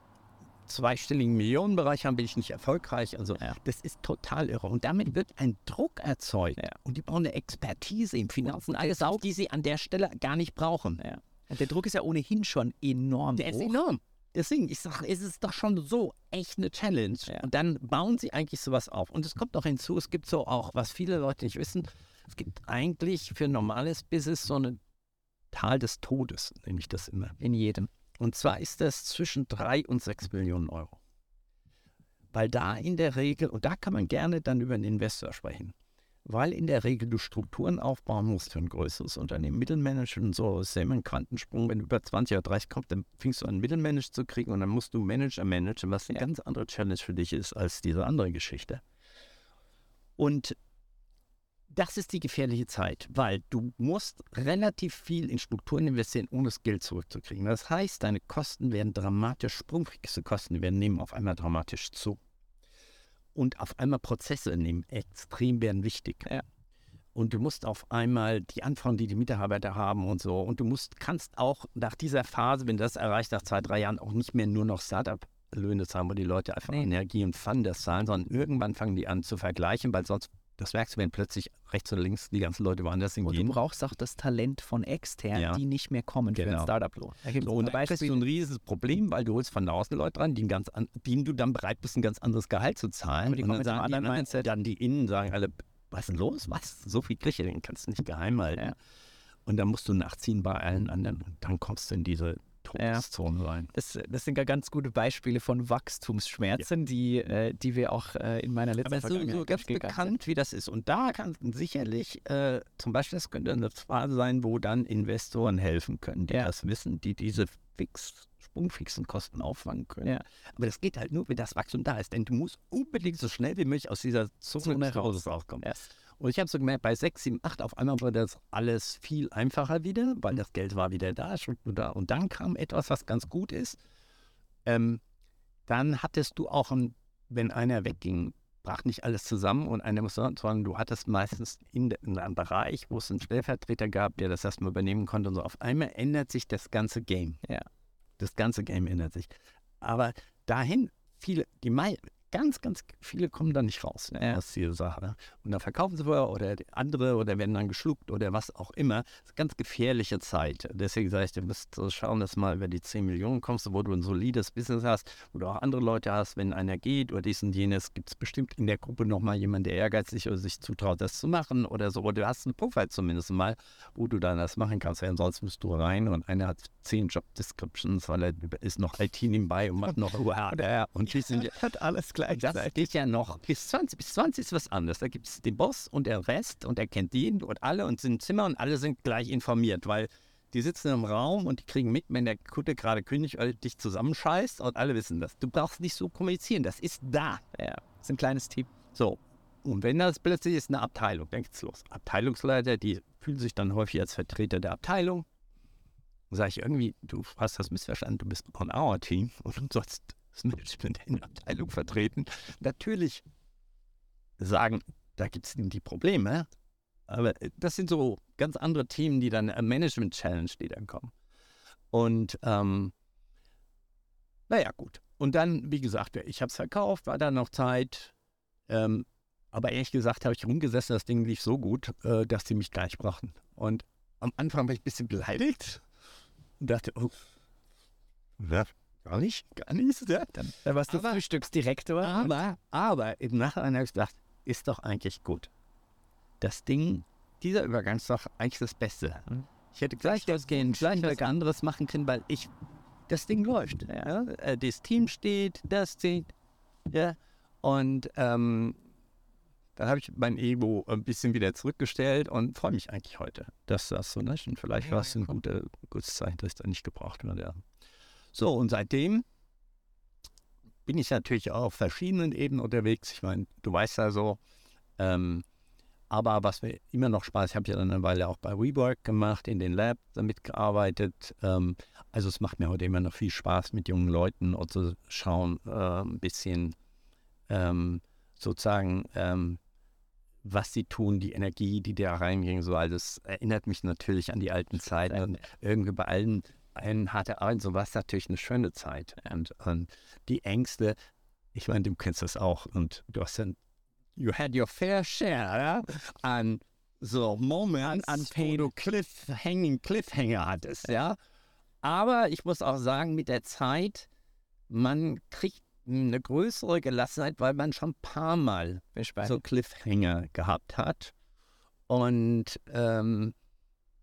zweistelligen Millionenbereich haben, bin ich nicht erfolgreich. Also Ja. das ist total irre. Und damit wird ein Druck erzeugt. Ja. Und die brauchen eine Expertise im Finanzen, alles auf, die sie an der Stelle gar nicht brauchen. Ja. Und der Druck ist ja ohnehin schon enorm. Der ist hoch. enorm. Deswegen, ich sage, es ist doch schon so echt eine Challenge. Und dann bauen sie eigentlich sowas auf. Und es kommt noch hinzu, es gibt so auch, was viele Leute nicht wissen, es gibt eigentlich für normales Business so ein Tal des Todes, nenne ich das immer. In jedem. Und zwar ist das zwischen 3 und 6 Millionen Euro. Weil da in der Regel, und da kann man gerne dann über einen Investor sprechen, weil in der Regel du Strukturen aufbauen musst für ein größeres Unternehmen. Mittelmanagement und so ist ja immer ein Quantensprung. Wenn du über 20 oder 30 kommst, dann fängst du an, Mittelmanagement zu kriegen und dann musst du Manager managen, was eine ganz andere Challenge für dich ist als diese andere Geschichte. Und das ist die gefährliche Zeit, weil du musst relativ viel in Strukturen investieren, ohne das Geld zurückzukriegen. Das heißt, deine Kosten werden dramatisch, sprungfixe Kosten werden nehmen auf einmal dramatisch zu. Und auf einmal Prozesse nehmen extrem werden wichtig. Ja. Und du musst auf einmal die Anforderungen, die die Mitarbeiter haben und so. Und du musst, kannst auch nach dieser Phase, wenn du das erreicht, nach zwei, drei Jahren auch nicht mehr nur noch Startup-Löhne zahlen, wo die Leute einfach Nee. Energie und Fun das zahlen, sondern irgendwann fangen die an zu vergleichen, weil sonst, das merkst du, wenn plötzlich rechts oder links die ganzen Leute woanders Und du hingehen. brauchst auch das Talent von extern, Ja. die nicht mehr kommen für ein Genau. Startup-Lohn. So, und da kriegst du ein riesiges Problem, weil du holst von außen Leute dran, die ein ganz an, denen du dann bereit bist, ein ganz anderes Gehalt zu zahlen. Aber die und kommen dann sagen die anderen dann die Innen sagen alle, was ist denn los? Was? So viel ich, den kannst du nicht geheim halten. Ja. Und dann musst du nachziehen bei allen anderen und dann kommst du in diese Todeszone rein. Das, das sind ja ganz gute Beispiele von Wachstumsschmerzen, die, äh, die wir auch äh, in meiner letzten Aber so, so ganz bekannt, wie das ist. Und da kann sicherlich, äh, zum Beispiel, das könnte eine Phase sein, wo dann Investoren helfen können, die Ja. das wissen, die diese fix, sprungfixen Kosten auffangen können. Ja. Aber das geht halt nur, wenn das Wachstum da ist. Denn du musst unbedingt so schnell wie möglich aus dieser Zone, Zone Hauses rauskommen. Ja. Und ich habe so gemerkt, bei 6, 7, 8 auf einmal wurde das alles viel einfacher wieder, weil das Geld war wieder da, Struktur da. Und dann kam etwas, was ganz gut ist. Ähm, dann hattest du auch, ein, wenn einer wegging, brach nicht alles zusammen und einer musste, sondern du hattest meistens in, in einem Bereich, wo es einen Stellvertreter gab, der das erstmal übernehmen konnte und so. Auf einmal ändert sich das ganze Game. Ja. Das ganze Game ändert sich. Aber dahin, viele, die ganz, ganz viele kommen da nicht raus ne, aus dieser Sache. ne? Und dann verkaufen sie vorher oder andere oder werden dann geschluckt oder was auch immer. Das ist eine ganz gefährliche Zeit. Deswegen sage ich, du musst schauen, dass du mal über die 10 Millionen kommst, wo du ein solides Business hast, wo du auch andere Leute hast, wenn einer geht oder dies und jenes, gibt es bestimmt in der Gruppe nochmal jemanden, der ehrgeizig oder sich zutraut, das zu machen oder so. Oder du hast einen Puffer zumindest mal, wo du dann das machen kannst. Weil ansonsten bist du rein und einer hat 10 Job Descriptions, weil er ist noch IT nebenbei und macht noch UHR und die sind Hat alles das geht ja noch bis 20. Bis 20 ist was anderes. Da gibt es den Boss und der Rest und er kennt jeden und alle und sind im Zimmer und alle sind gleich informiert, weil die sitzen im Raum und die kriegen mit, wenn der Kunde gerade kündigt dich zusammenscheißt und alle wissen das. Du brauchst nicht so kommunizieren, das ist da. Ja, ist ein kleines Team. So. Und wenn das plötzlich ist eine Abteilung, dann geht's los. Abteilungsleiter, die fühlen sich dann häufig als Vertreter der Abteilung. Dann sage ich irgendwie, du hast das missverstanden, du bist on our team und du sollst Management in der Abteilung vertreten. Natürlich sagen da gibt es die Probleme. Aber das sind so ganz andere Themen, die dann, Management-Challenge, die dann kommen. Und ähm, naja, gut. Und dann, wie gesagt, ich habe es verkauft, war dann noch Zeit. Ähm, aber ehrlich gesagt habe ich rumgesessen, das Ding lief so gut, äh, dass die mich gleich brachten. Und am Anfang war ich ein bisschen beleidigt und dachte, oh, na, gar nicht, gar nicht. Ja. Dann, dann warst du Aber- Frühstücksdirektor. Aber, aber im Nachhinein habe ich gedacht, ist doch eigentlich gut. Das Ding, dieser Übergang ist doch eigentlich das Beste. Mhm. Ich hätte gleich das gehen, gleich was anderes machen können, weil ich, das Ding läuft. Ja. Äh, Das Team steht, das steht, ja. Und ähm, dann habe ich mein Ego ein bisschen wieder zurückgestellt und freue mich eigentlich heute, dass das so ist. Und vielleicht war es ein gute, gutes Zeichen, dass ich da nicht gebraucht werde. Ja. So, und seitdem bin ich natürlich auch auf verschiedenen Ebenen unterwegs. Ich meine, du weißt ja so. Ähm, aber was mir immer noch Spaß, ich habe ja dann eine Weile auch bei WeWork gemacht, in den Labs damit gearbeitet. Ähm, also es macht mir heute immer noch viel Spaß, mit jungen Leuten und zu schauen, äh, ein bisschen ähm, sozusagen, ähm, was sie tun, die Energie, die da reinging. So, also es erinnert mich natürlich an die alten Zeiten. Und irgendwie bei allen einen harte Arbeit, so war es natürlich eine schöne Zeit. Und, und die Ängste, ich meine, du kennst das auch und du hast dann, you had your fair share an so Moments, An- wo du Cliffhanging, Cliffhanger hattest, ja. Aber ich muss auch sagen, mit der Zeit, man kriegt eine größere Gelassenheit, weil man schon ein paar Mal so Cliffhanger gehabt hat. Und ähm,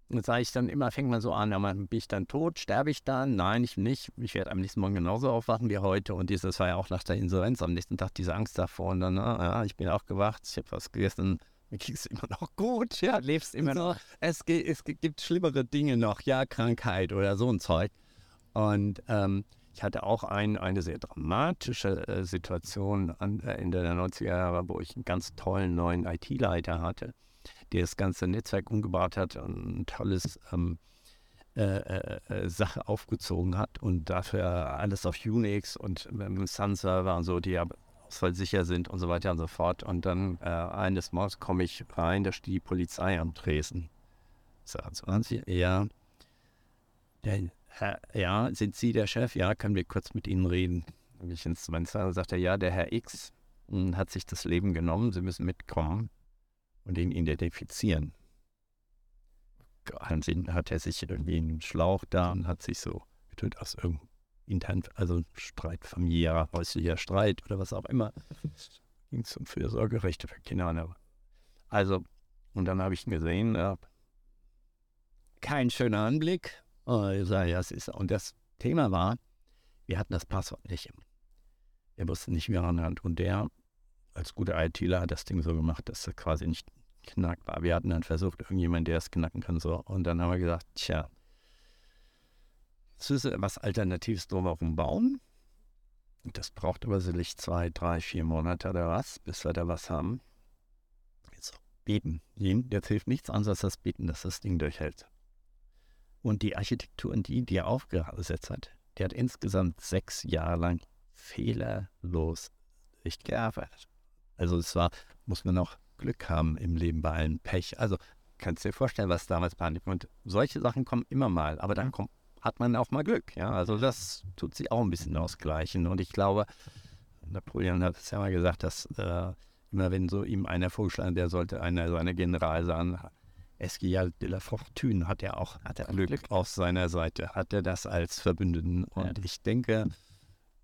dann sage ich dann immer, fängt man so an, ja, bin ich dann tot, sterbe ich dann? Nein, ich nicht. Ich werde am nächsten Morgen genauso aufwachen wie heute. Und dieses war ja auch nach der Insolvenz am nächsten Tag diese Angst davor. Und dann, ah, ja, ich bin aufgewacht, ich habe was gegessen, mir ging es immer noch gut. Ja, lebst immer noch. Es, es gibt schlimmere Dinge noch, ja, Krankheit oder so ein Zeug. Und ähm, ich hatte auch ein, eine sehr dramatische äh, Situation an, äh, Ende der 90er Jahre, wo ich einen ganz tollen neuen IT-Leiter hatte, der das ganze Netzwerk umgebaut hat und ein tolles ähm, äh, äh, äh, Sache aufgezogen hat und dafür alles auf Unix und dem Sun-Server und so, die ja ausfallsicher sind und so weiter und so fort. Und dann äh, eines Morgens komme ich rein, da steht die Polizei am Tresen. Sagt so, waren Sie? Ja. Der, Herr, ja, sind Sie der Chef? Ja, können wir kurz mit Ihnen reden? Bin ich ins Fenster sagt er, ja, der Herr X mh, hat sich das Leben genommen, Sie müssen mitkommen und ihn identifizieren. Sind- hat er sich irgendwie einen Schlauch da und hat sich so getötet aus irgendeinem intern, also Streit, familiärer, häuslicher Streit oder was auch immer. Ging zum Fürsorgerechte für Kinder. und- Also, und dann habe ich ihn gesehen, ja, kein schöner Anblick. Und ja, ist, und das Thema war, wir hatten das Passwort nicht. Wir wussten nicht, wie ranhand. Und der, als guter ITler, hat das Ding so gemacht, dass er quasi nicht knackbar. Wir hatten dann versucht, irgendjemand, der es knacken kann, so. Und dann haben wir gesagt, tja, es ist was Alternatives drumherum bauen. Das braucht aber sicherlich zwei, drei, vier Monate oder was, bis wir da was haben. Jetzt beten. Jetzt hilft nichts anderes als das Beten, dass das Ding durchhält. Und die Architektur, die, die er aufgesetzt hat, die hat insgesamt sechs Jahre lang fehlerlos durchgearbeitet. Also es war, muss man auch Glück haben im Leben bei allen Pech. Also kannst du dir vorstellen, was damals Panik und solche Sachen kommen immer mal, aber dann kommt, hat man auch mal Glück. Ja, also das tut sich auch ein bisschen ausgleichen. Und ich glaube, Napoleon hat es ja mal gesagt, dass äh, immer wenn so ihm einer vorgeschlagen, der sollte einer so eine General sein, Esquial de la Fortune hat er auch Hat er Glück, Glück. auf seiner Seite, hat er das als Verbündeten. Und ich denke,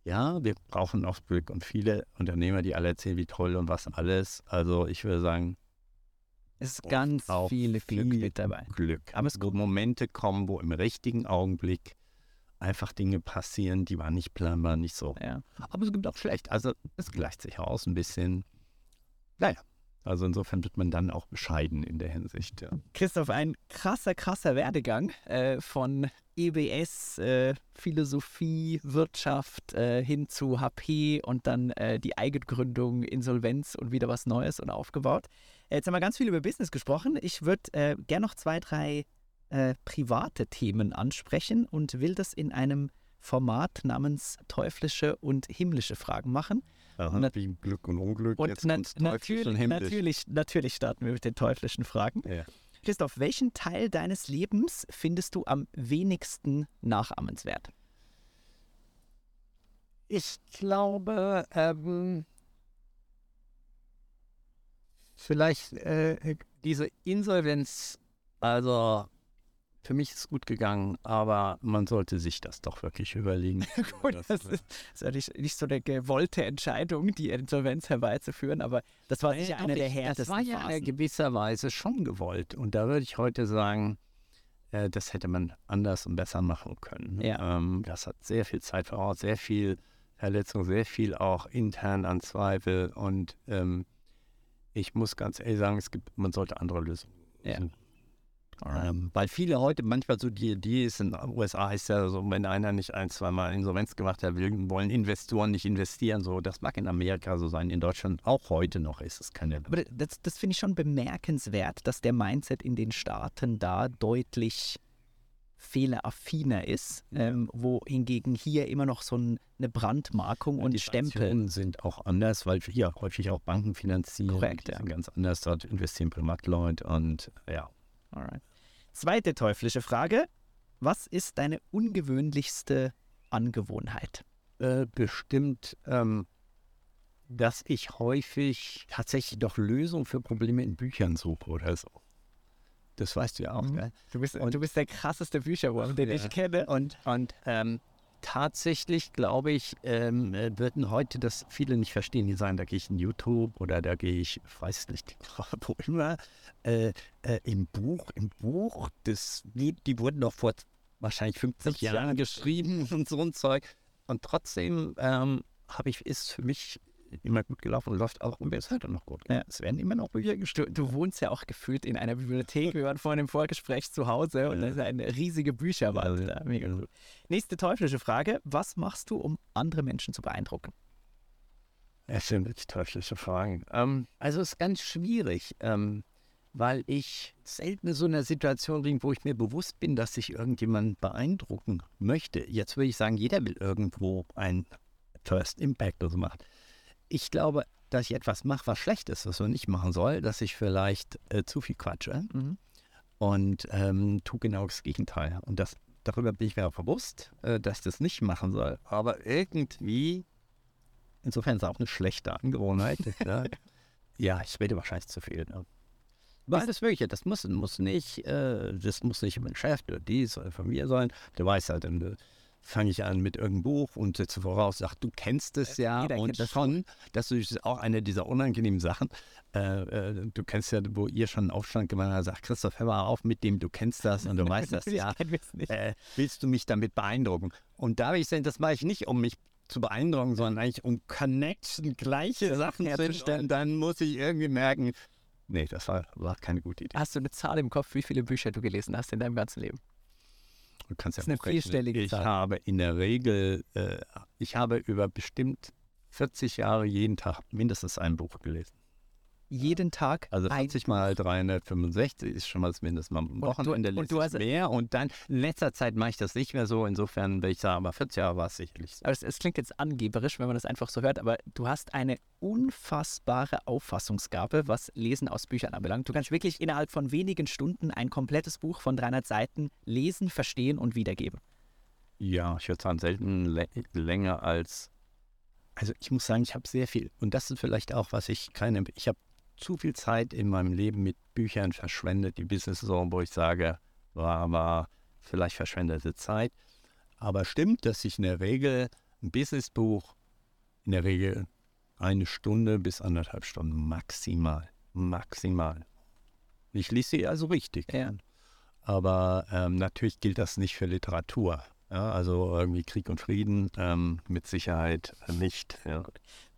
ja, wir brauchen auch Glück und viele Unternehmer, die alle erzählen, wie toll und was alles. Also ich würde sagen, Es ist ganz viel Glück mit dabei. Glück. Aber es wo Momente kommen, wo im richtigen Augenblick einfach Dinge passieren, die waren nicht planbar, nicht so. Ja. Aber es gibt auch schlecht. Also es gleicht sich aus ein bisschen. Naja, also insofern wird man dann auch bescheiden in der Hinsicht. Ja. Christoph, ein krasser, krasser Werdegang äh, von EBS, äh, Philosophie, Wirtschaft äh, hin zu HP und dann äh, die Eigengründung, Insolvenz und wieder was Neues und aufgebaut. Äh, jetzt haben wir ganz viel über Business gesprochen. Ich würde äh, gerne noch zwei, drei private Themen ansprechen und will das in einem Format namens teuflische und himmlische Fragen machen. Aha, wie Glück und Unglück. Und Jetzt na und natürlich, natürlich, natürlich starten wir mit den teuflischen Fragen. Ja. Christoph, welchen Teil deines Lebens findest du am wenigsten nachahmenswert? Ich glaube, ähm, vielleicht äh, diese Insolvenz, also für mich ist es gut gegangen, aber man sollte sich das doch wirklich überlegen. Gut, Das, das ist, ist ja nicht, nicht so eine gewollte Entscheidung, die Insolvenz herbeizuführen, aber das war sicher Ja, eine der härtesten Das war ja in gewisser Weise schon gewollt. Und da würde ich heute sagen, äh, das hätte man anders und besser machen können. Ja. Ähm, das hat sehr viel Zeit voraus, sehr viel Verletzung, sehr viel auch intern an Zweifel. Und ähm, ich muss ganz ehrlich sagen, es gibt, man sollte andere Lösungen. Ja. Ähm, weil viele heute manchmal so die Idee ist, in den USA heißt ja so, wenn einer nicht ein, zweimal Insolvenz gemacht hat, wollen Investoren nicht investieren. So, das mag in Amerika so sein, in Deutschland auch heute noch ist es keine Aber das, das finde ich schon bemerkenswert, dass der Mindset in den Staaten da deutlich fehleraffiner ist, ähm, wohingegen hier immer noch so ein, eine Brandmarkung und die Stempel. Sanktionen sind auch anders, weil hier häufig auch Banken finanzieren. Korrekt, ja. ganz anders. Dort investieren Privatleute und ja. Alright. Zweite teuflische Frage. Was ist deine ungewöhnlichste Angewohnheit? Äh, bestimmt, ähm, dass ich häufig tatsächlich doch Lösungen für Probleme in Büchern suche oder so. Das weißt du ja auch, Mhm. gell? Du bist, Und- du bist der krasseste Bücherwurm, den Ja. ich kenne. Und, und ähm, tatsächlich, glaube ich, ähm, äh, würden heute das viele nicht verstehen. Die sagen, da gehe ich in YouTube oder da gehe ich, weiß nicht, wo immer, äh, äh, im Buch, im Buch, das, die, die wurden doch vor wahrscheinlich 50 50 Jahren Jahren. geschrieben und so ein Zeug. Und trotzdem ähm, habe ich, ist für mich immer gut gelaufen und läuft auch und ist heute noch gut. Ja. Es werden immer noch Bücher Du, geschrieben. du wohnst ja auch gefühlt in einer Bibliothek. Wir waren vorhin im Vorgespräch zu Hause und da ist eine riesige Bücherwand. Ja. Mega ja. cool. Nächste teuflische Frage. Was machst du, um andere Menschen zu beeindrucken? Das sind wirklich teuflische Fragen. Ähm, also es ist ganz schwierig, ähm, weil ich selten in so einer Situation bin, wo ich mir bewusst bin, dass ich irgendjemanden beeindrucken möchte. Jetzt würde ich sagen, jeder will irgendwo ein First Impact oder so machen. Ich glaube, dass ich etwas mache, was schlecht ist, was man nicht machen soll, dass ich vielleicht äh, zu viel quatsche Mhm. und ähm, tue genau das Gegenteil. Und das, darüber bin ich mir auch bewusst, äh, dass ich das nicht machen soll. Aber irgendwie, insofern ist es auch eine schlechte Angewohnheit. ja. ja, ich rede wahrscheinlich zu viel. Ne? Weil alles Mögliche, das muss, muss nicht, äh, das muss nicht mein Chef oder dies oder von mir sein. Der weiß halt, dann äh, fange ich an mit irgendeinem Buch und setze voraus, sag, du kennst es ja jeder und das. schon, das ist auch eine dieser unangenehmen Sachen. Äh, äh, du kennst ja, wo ihr schon einen Aufstand gemacht habt, sagt Christoph, hör mal auf mit dem, du kennst das und du weißt das ja. Äh, willst du mich damit beeindrucken? Und da will ich sagen, das mache ich nicht, um mich zu beeindrucken, sondern eigentlich um Connection, gleiche Sachen herzustellen. Dann muss ich irgendwie merken, nee, das war, war keine gute Idee. Hast du eine Zahl im Kopf, wie viele Bücher du gelesen hast in deinem ganzen Leben? Du kannst ja Das ist eine vierstellige Ich Zahl. habe in der Regel, äh, ich habe über bestimmt 40 Jahre jeden Tag mindestens ein Buch gelesen. Jeden Tag Also ein 40 mal 365 ist schon mal das Mindeste. Am du- Wochenende und du ich hast- mehr und dann in letzter Zeit mache ich das nicht mehr so. Insofern würde ich sagen, aber 40 Jahre war es sicherlich so. Aber es, es klingt jetzt angeberisch, wenn man das einfach so hört, aber du hast eine unfassbare Auffassungsgabe, was Lesen aus Büchern anbelangt. Du kannst wirklich innerhalb von wenigen Stunden ein komplettes Buch von 300 Seiten lesen, verstehen und wiedergeben. Ja, ich würde sagen, selten lä- länger als. Also ich muss sagen, ich habe sehr viel. Und das ist vielleicht auch, was ich keine. Ich habe zu viel Zeit in meinem Leben mit Büchern verschwendet, die Business so, wo ich sage, war, war vielleicht verschwendete Zeit. Aber stimmt, dass ich in der Regel ein Businessbuch in der Regel eine Stunde bis anderthalb Stunden maximal. Maximal. Ich lese sie also richtig. Ja. Aber ähm, natürlich gilt das nicht für Literatur. Ja, also irgendwie Krieg und Frieden ähm, mit Sicherheit nicht. Ja.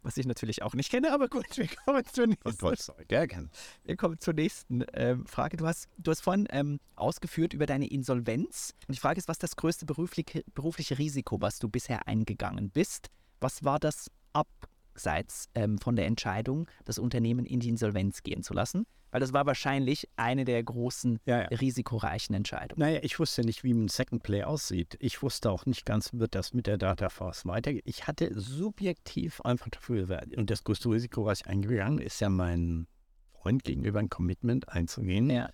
Was ich natürlich auch nicht kenne, aber gut, wir kommen zur nächsten, Tolstoi, der kennt. wir kommen zur nächsten ähm, Frage. Du hast, du hast vorhin ähm, ausgeführt über deine Insolvenz. Und die Frage ist, was ist das größte berufliche, berufliche Risiko, was du bisher eingegangen bist? Was war das abseits ähm, von der Entscheidung, das Unternehmen in die Insolvenz gehen zu lassen? Weil das war wahrscheinlich eine der großen Ja, ja. risikoreichen Entscheidungen. Naja, ich wusste nicht, wie ein Second Play aussieht. Ich wusste auch nicht ganz, wird das mit der Data Force weitergehen. Ich hatte subjektiv einfach dafür, und das größte Risiko, was ich eingegangen ist ja mein Freund gegenüber ein Commitment einzugehen Ja.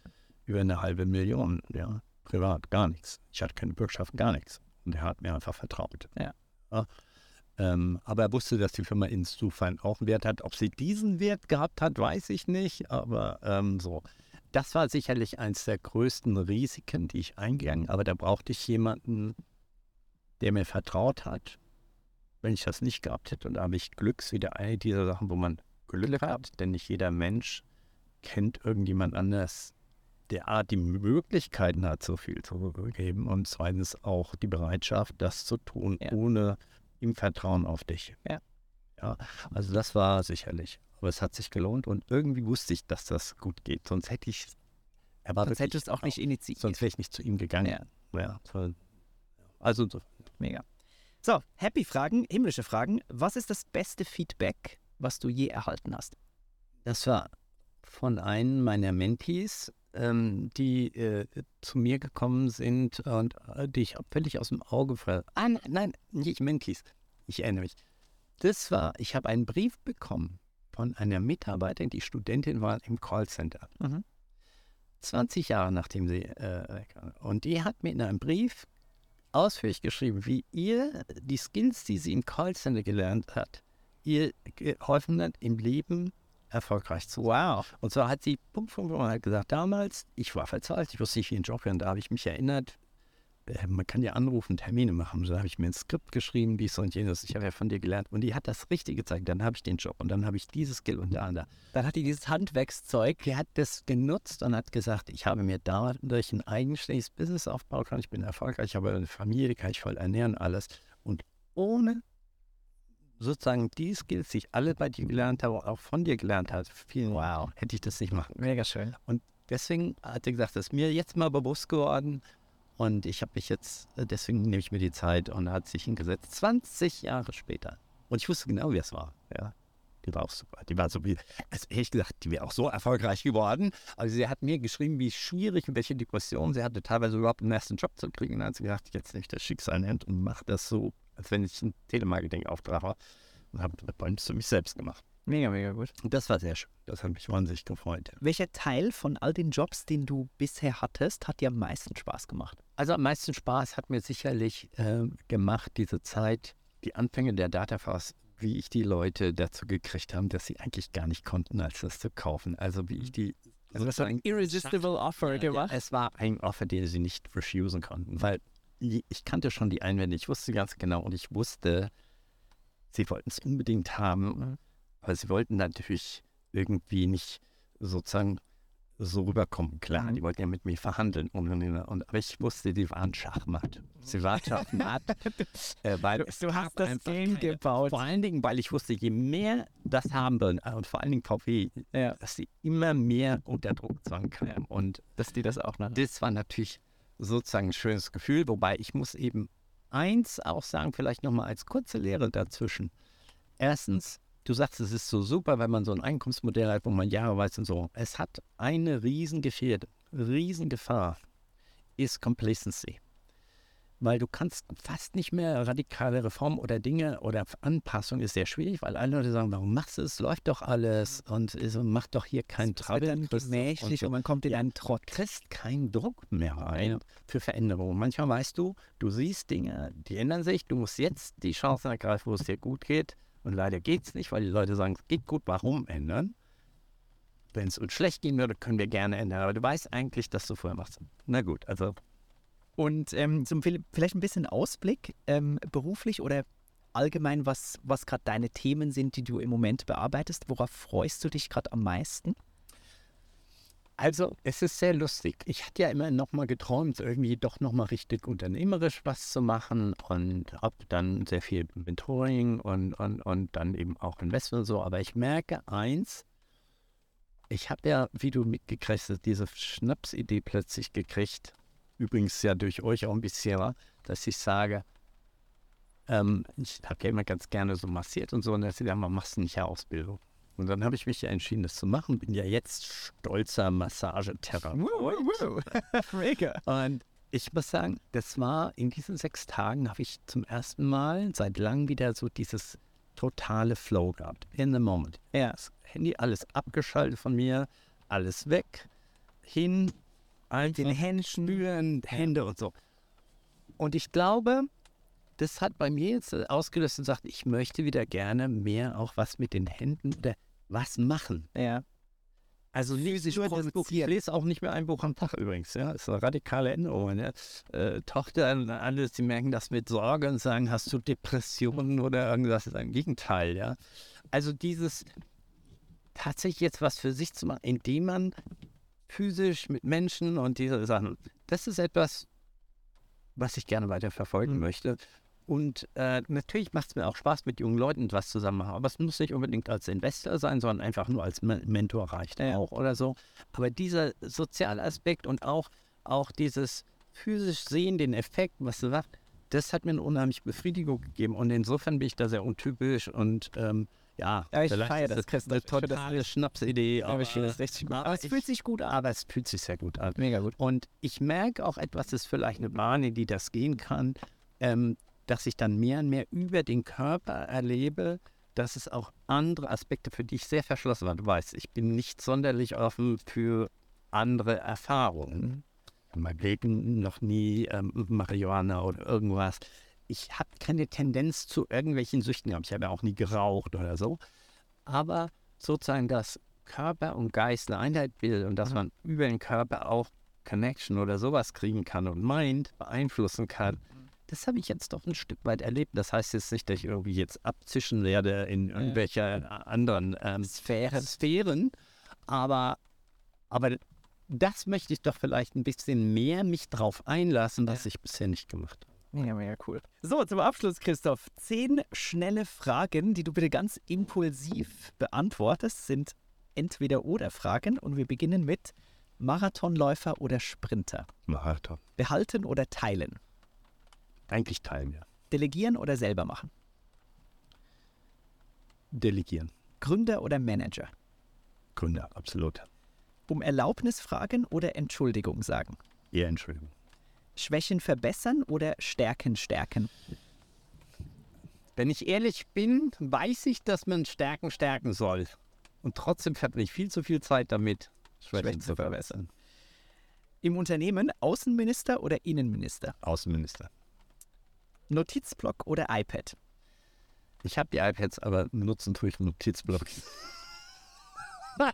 über eine halbe Million. Ja, privat gar nichts. Ich hatte keine Bürgschaften, gar nichts. Und er hat mir einfach vertraut. Ja. Ähm, aber er wusste, dass die Firma insofern auch einen Wert hat. Ob sie diesen Wert gehabt hat, weiß ich nicht. Aber ähm, so. Das war sicherlich eines der größten Risiken, die ich eingegangen Aber da brauchte ich jemanden, der mir vertraut hat. Wenn ich das nicht gehabt hätte, und da habe ich Glücks wieder eine dieser Sachen, wo man Glück hat, denn nicht jeder Mensch kennt irgendjemand anders, der A, die Möglichkeiten hat, so viel zu geben und zweitens auch die Bereitschaft, das zu tun, Ja. ohne im Vertrauen auf dich. Ja. Ja, also das war sicherlich. Aber es hat sich gelohnt und irgendwie wusste ich, dass das gut geht. Sonst hätte ich, er war Sonst hättest du es auch nicht initiiert. sonst wäre ich nicht zu ihm gegangen. Ja. Ja, so- also so- Mega. So, happy Fragen, himmlische Fragen. Was ist das beste Feedback, was du je erhalten hast? Das war von einem meiner Mentees, ähm, die äh, zu mir gekommen sind und äh, die ich völlig aus dem Auge ver... Ah, nein, nein, nicht Mentees. Ich erinnere mich. Das war, ich habe einen Brief bekommen von einer Mitarbeiterin, die Studentin war im Callcenter. Mhm. 20 Jahre nachdem sie äh. Und die hat mir in einem Brief ausführlich geschrieben, wie ihr die Skills, die sie im Callcenter gelernt hat, ihr geholfen hat, im Leben erfolgreich zu sein. Wow. Und zwar hat sie Punkt, Punkt, Punkt, hat gesagt, damals, ich war verzweifelt, ich wusste nicht, wie ein Job wäre. Und da habe ich mich erinnert, äh, man kann ja anrufen, Termine machen. So habe ich mir ein Skript geschrieben, dies und jenes. Ich habe ja von dir gelernt. Und die hat das richtig gezeigt. Dann habe ich den Job und dann habe ich dieses Skill und da und da. Dann hat die dieses Handwerkszeug. Die hat das genutzt und hat gesagt, ich habe mir dadurch ein eigenständiges Business aufbauen können. Ich bin erfolgreich, ich habe eine Familie, die kann ich voll ernähren, alles. Und ohne sozusagen die Skills, die ich alle bei dir gelernt habe, auch von dir gelernt habe, vielen Wow. hätte ich das nicht machen Mega schön. deswegen hat er gesagt, das ist mir jetzt mal bewusst geworden. Und ich habe mich jetzt, äh, deswegen nehme ich mir die Zeit und hat sich hingesetzt, 20 Jahre später. Und ich wusste genau, wie es war. Ja. Die war auch super. Die war so wie, also ehrlich gesagt, die wäre auch so erfolgreich geworden. Also sie hat mir geschrieben, wie schwierig und welche Depression sie hatte, teilweise überhaupt einen ersten Job zu kriegen. Und dann hat sie gesagt, jetzt ich das Schicksal Hand und mache das so, als wenn ich ein Telemarketing-Auftrag war. Und habe das für mich selbst gemacht. Mega, mega gut. Und das war sehr schön. Das hat mich wahnsinnig gefreut. Welcher Teil von all den Jobs, den du bisher hattest, hat dir am meisten Spaß gemacht? Also am meisten Spaß hat mir sicherlich äh, gemacht, diese Zeit, die Anfänge der Datafast, wie ich die Leute dazu gekriegt habe, dass sie eigentlich gar nicht konnten, als das zu kaufen. Also wie ich die. Also das war ein Irresistible Offer ja, es war ein Offer, den sie nicht refusen konnten, weil ich ich kannte schon die Einwände, ich wusste ganz genau und ich wusste, sie wollten es unbedingt haben, aber sie wollten natürlich irgendwie nicht sozusagen so rüberkommen. Klar, Mhm. die wollten ja mit mir verhandeln. Und, und, und, aber ich wusste, die waren Schachmatt. Sie waren Schachmatt. äh, weil es du hast das Game keine- gebaut. Vor allen Dingen, weil ich wusste, je mehr das haben wollen, äh, und vor allen Dingen VW, Ja. dass sie immer mehr unter Druckzwang kamen. Und Dass die das auch noch. das war natürlich sozusagen ein schönes Gefühl, wobei ich muss eben eins auch sagen, vielleicht nochmal als kurze Lehre dazwischen. Erstens, du sagst, es ist so super, wenn man so ein Einkommensmodell hat, wo man Jahre weiß und so. Es hat eine Riesengefähr, Riesengefahr, ist Complacency. Weil du kannst fast nicht mehr radikale Reformen oder Dinge oder Anpassung ist sehr schwierig, weil alle Leute sagen, warum machst du es? Läuft doch alles und so, mach doch hier keinen gemächlich so. und man kommt in einen Trott. kriegst keinen Druck mehr rein für Veränderungen. Manchmal weißt du, du siehst Dinge, die ändern sich, du musst jetzt die Chancen ergreifen, wo es dir gut geht. Und leider geht es nicht, weil die Leute sagen, es geht gut, warum ändern? Wenn es uns schlecht gehen würde, können wir gerne ändern. Aber du weißt eigentlich, dass du vorher machst. Na gut, also Und ähm, zum, vielleicht ein bisschen Ausblick, ähm, beruflich oder allgemein, was, was gerade deine Themen sind, die du im Moment bearbeitest. Worauf freust du dich gerade am meisten? Also, es ist sehr lustig. Ich hatte ja immer noch mal geträumt, irgendwie doch noch mal richtig unternehmerisch was zu machen und habe dann sehr viel Mentoring und, und, und dann eben auch Investment und so. Aber ich merke eins, ich habe ja, wie du mitgekriegt hast, diese Schnapsidee plötzlich gekriegt. Übrigens ja durch euch auch ein bisschen, dass ich sage, ähm, ich habe ja immer ganz gerne so massiert und so, und dass sie sagen, man machst du nicht eine Ausbildung. Und dann habe ich mich ja entschieden, das zu machen. Bin ja jetzt stolzer Massagetherapeut. Mega. Und ich muss sagen, das war in diesen sechs Tagen, habe ich zum ersten Mal seit langem wieder so dieses totale Flow gehabt. In the moment. Das Handy alles abgeschaltet von mir, alles weg, hin, einfach Den Händen. spüren, Hände und so. Und ich glaube, das hat bei mir jetzt ausgelöst und sagt, ich möchte wieder gerne mehr auch was mit den Händen oder was machen. Ja. Also Physisch Buch. Ich produzieren. lese auch nicht mehr ein Buch am Tag übrigens. Ja, das ist eine radikale Änderung. Ja. Äh, Tochter, alle, die merken das mit Sorge und sagen, hast du Depressionen oder irgendwas? Das ist ein Gegenteil. Ja. Also dieses tatsächlich jetzt was für sich zu machen, indem man physisch mit Menschen und diese Sachen, das ist etwas, was ich gerne weiter verfolgen Mhm. möchte. Und äh, natürlich macht es mir auch Spaß, mit jungen Leuten was zusammen machen. Aber es muss nicht unbedingt als Investor sein, sondern einfach nur als Men Mentor reicht Ja. auch oder so. Aber dieser soziale Aspekt und auch, auch dieses physisch sehen, den Effekt, was du sagst, das hat mir eine unheimliche Befriedigung gegeben. Und insofern bin ich da sehr untypisch und ähm, ja, Ja, ich vielleicht feier ist das, Christoph. eine totale Schnapsidee. Aber gut. Aber es fühlt sich gut an. aber es fühlt sich sehr gut an. Mega gut. Und ich merke auch etwas, ist vielleicht eine Bahn, in die das gehen kann, ähm, dass ich dann mehr und mehr über den Körper erlebe, dass es auch andere Aspekte, für die ich sehr verschlossen war. Du weißt, ich bin nicht sonderlich offen für andere Erfahrungen. In meinem Leben noch nie ähm, Marihuana oder irgendwas. Ich habe keine Tendenz zu irgendwelchen Süchten gehabt. Ich habe ja auch nie geraucht oder so. Aber sozusagen, dass Körper und Geist eine Einheit bilden und dass man über den Körper auch Connection oder sowas kriegen kann und Mind beeinflussen kann, das habe ich jetzt doch ein Stück weit erlebt. Das heißt jetzt nicht, dass ich irgendwie jetzt abzischen werde in irgendwelche anderen ähm, Sphären. Sphären, aber, aber das möchte ich doch vielleicht ein bisschen mehr mich drauf einlassen, was ich bisher nicht gemacht habe. Mega, mega cool. So, zum Abschluss, Christoph. Zehn schnelle Fragen, die du bitte ganz impulsiv beantwortest, sind Entweder-Oder-Fragen. Und wir beginnen mit Marathonläufer oder Sprinter. Marathon. Behalten oder teilen? Eigentlich teilen wir. Delegieren oder selber machen? Delegieren. Gründer oder Manager? Gründer, absolut. Um Erlaubnis fragen oder Entschuldigung sagen? Eher Entschuldigung. Schwächen verbessern oder Stärken stärken? Wenn ich ehrlich bin, weiß ich, dass man Stärken stärken soll. Und trotzdem verbringe ich viel zu viel Zeit damit, Schwächen, Schwächen zu zu verbessern. Im Unternehmen Außenminister oder Innenminister? Außenminister. Notizblock oder iPad? Ich habe die iPads, aber nutzen tue ich Notizblock.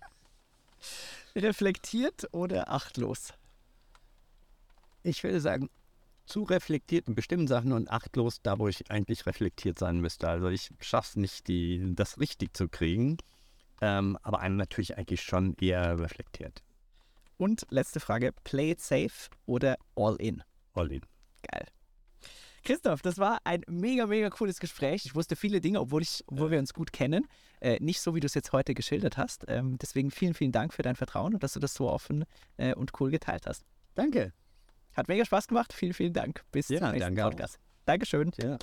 Reflektiert oder achtlos? Ich würde sagen, zu reflektiert in bestimmten Sachen und achtlos da, wo ich eigentlich reflektiert sein müsste. Also ich schaffe es nicht, die, das richtig zu kriegen. Ähm, aber einem natürlich eigentlich schon eher reflektiert. Und letzte Frage, play it safe oder all in? All in. Geil. Christoph, das war ein mega, mega cooles Gespräch. Ich wusste viele Dinge, obwohl, ich, obwohl wir uns gut kennen. Äh, nicht so, wie du es jetzt heute geschildert hast. Ähm, deswegen vielen, vielen Dank für dein Vertrauen und dass du das so offen äh, und cool geteilt hast. Danke. Hat mega Spaß gemacht. Vielen, vielen Dank. Bis Ja, zum nächsten danke auch. Podcast. Dankeschön. Ja.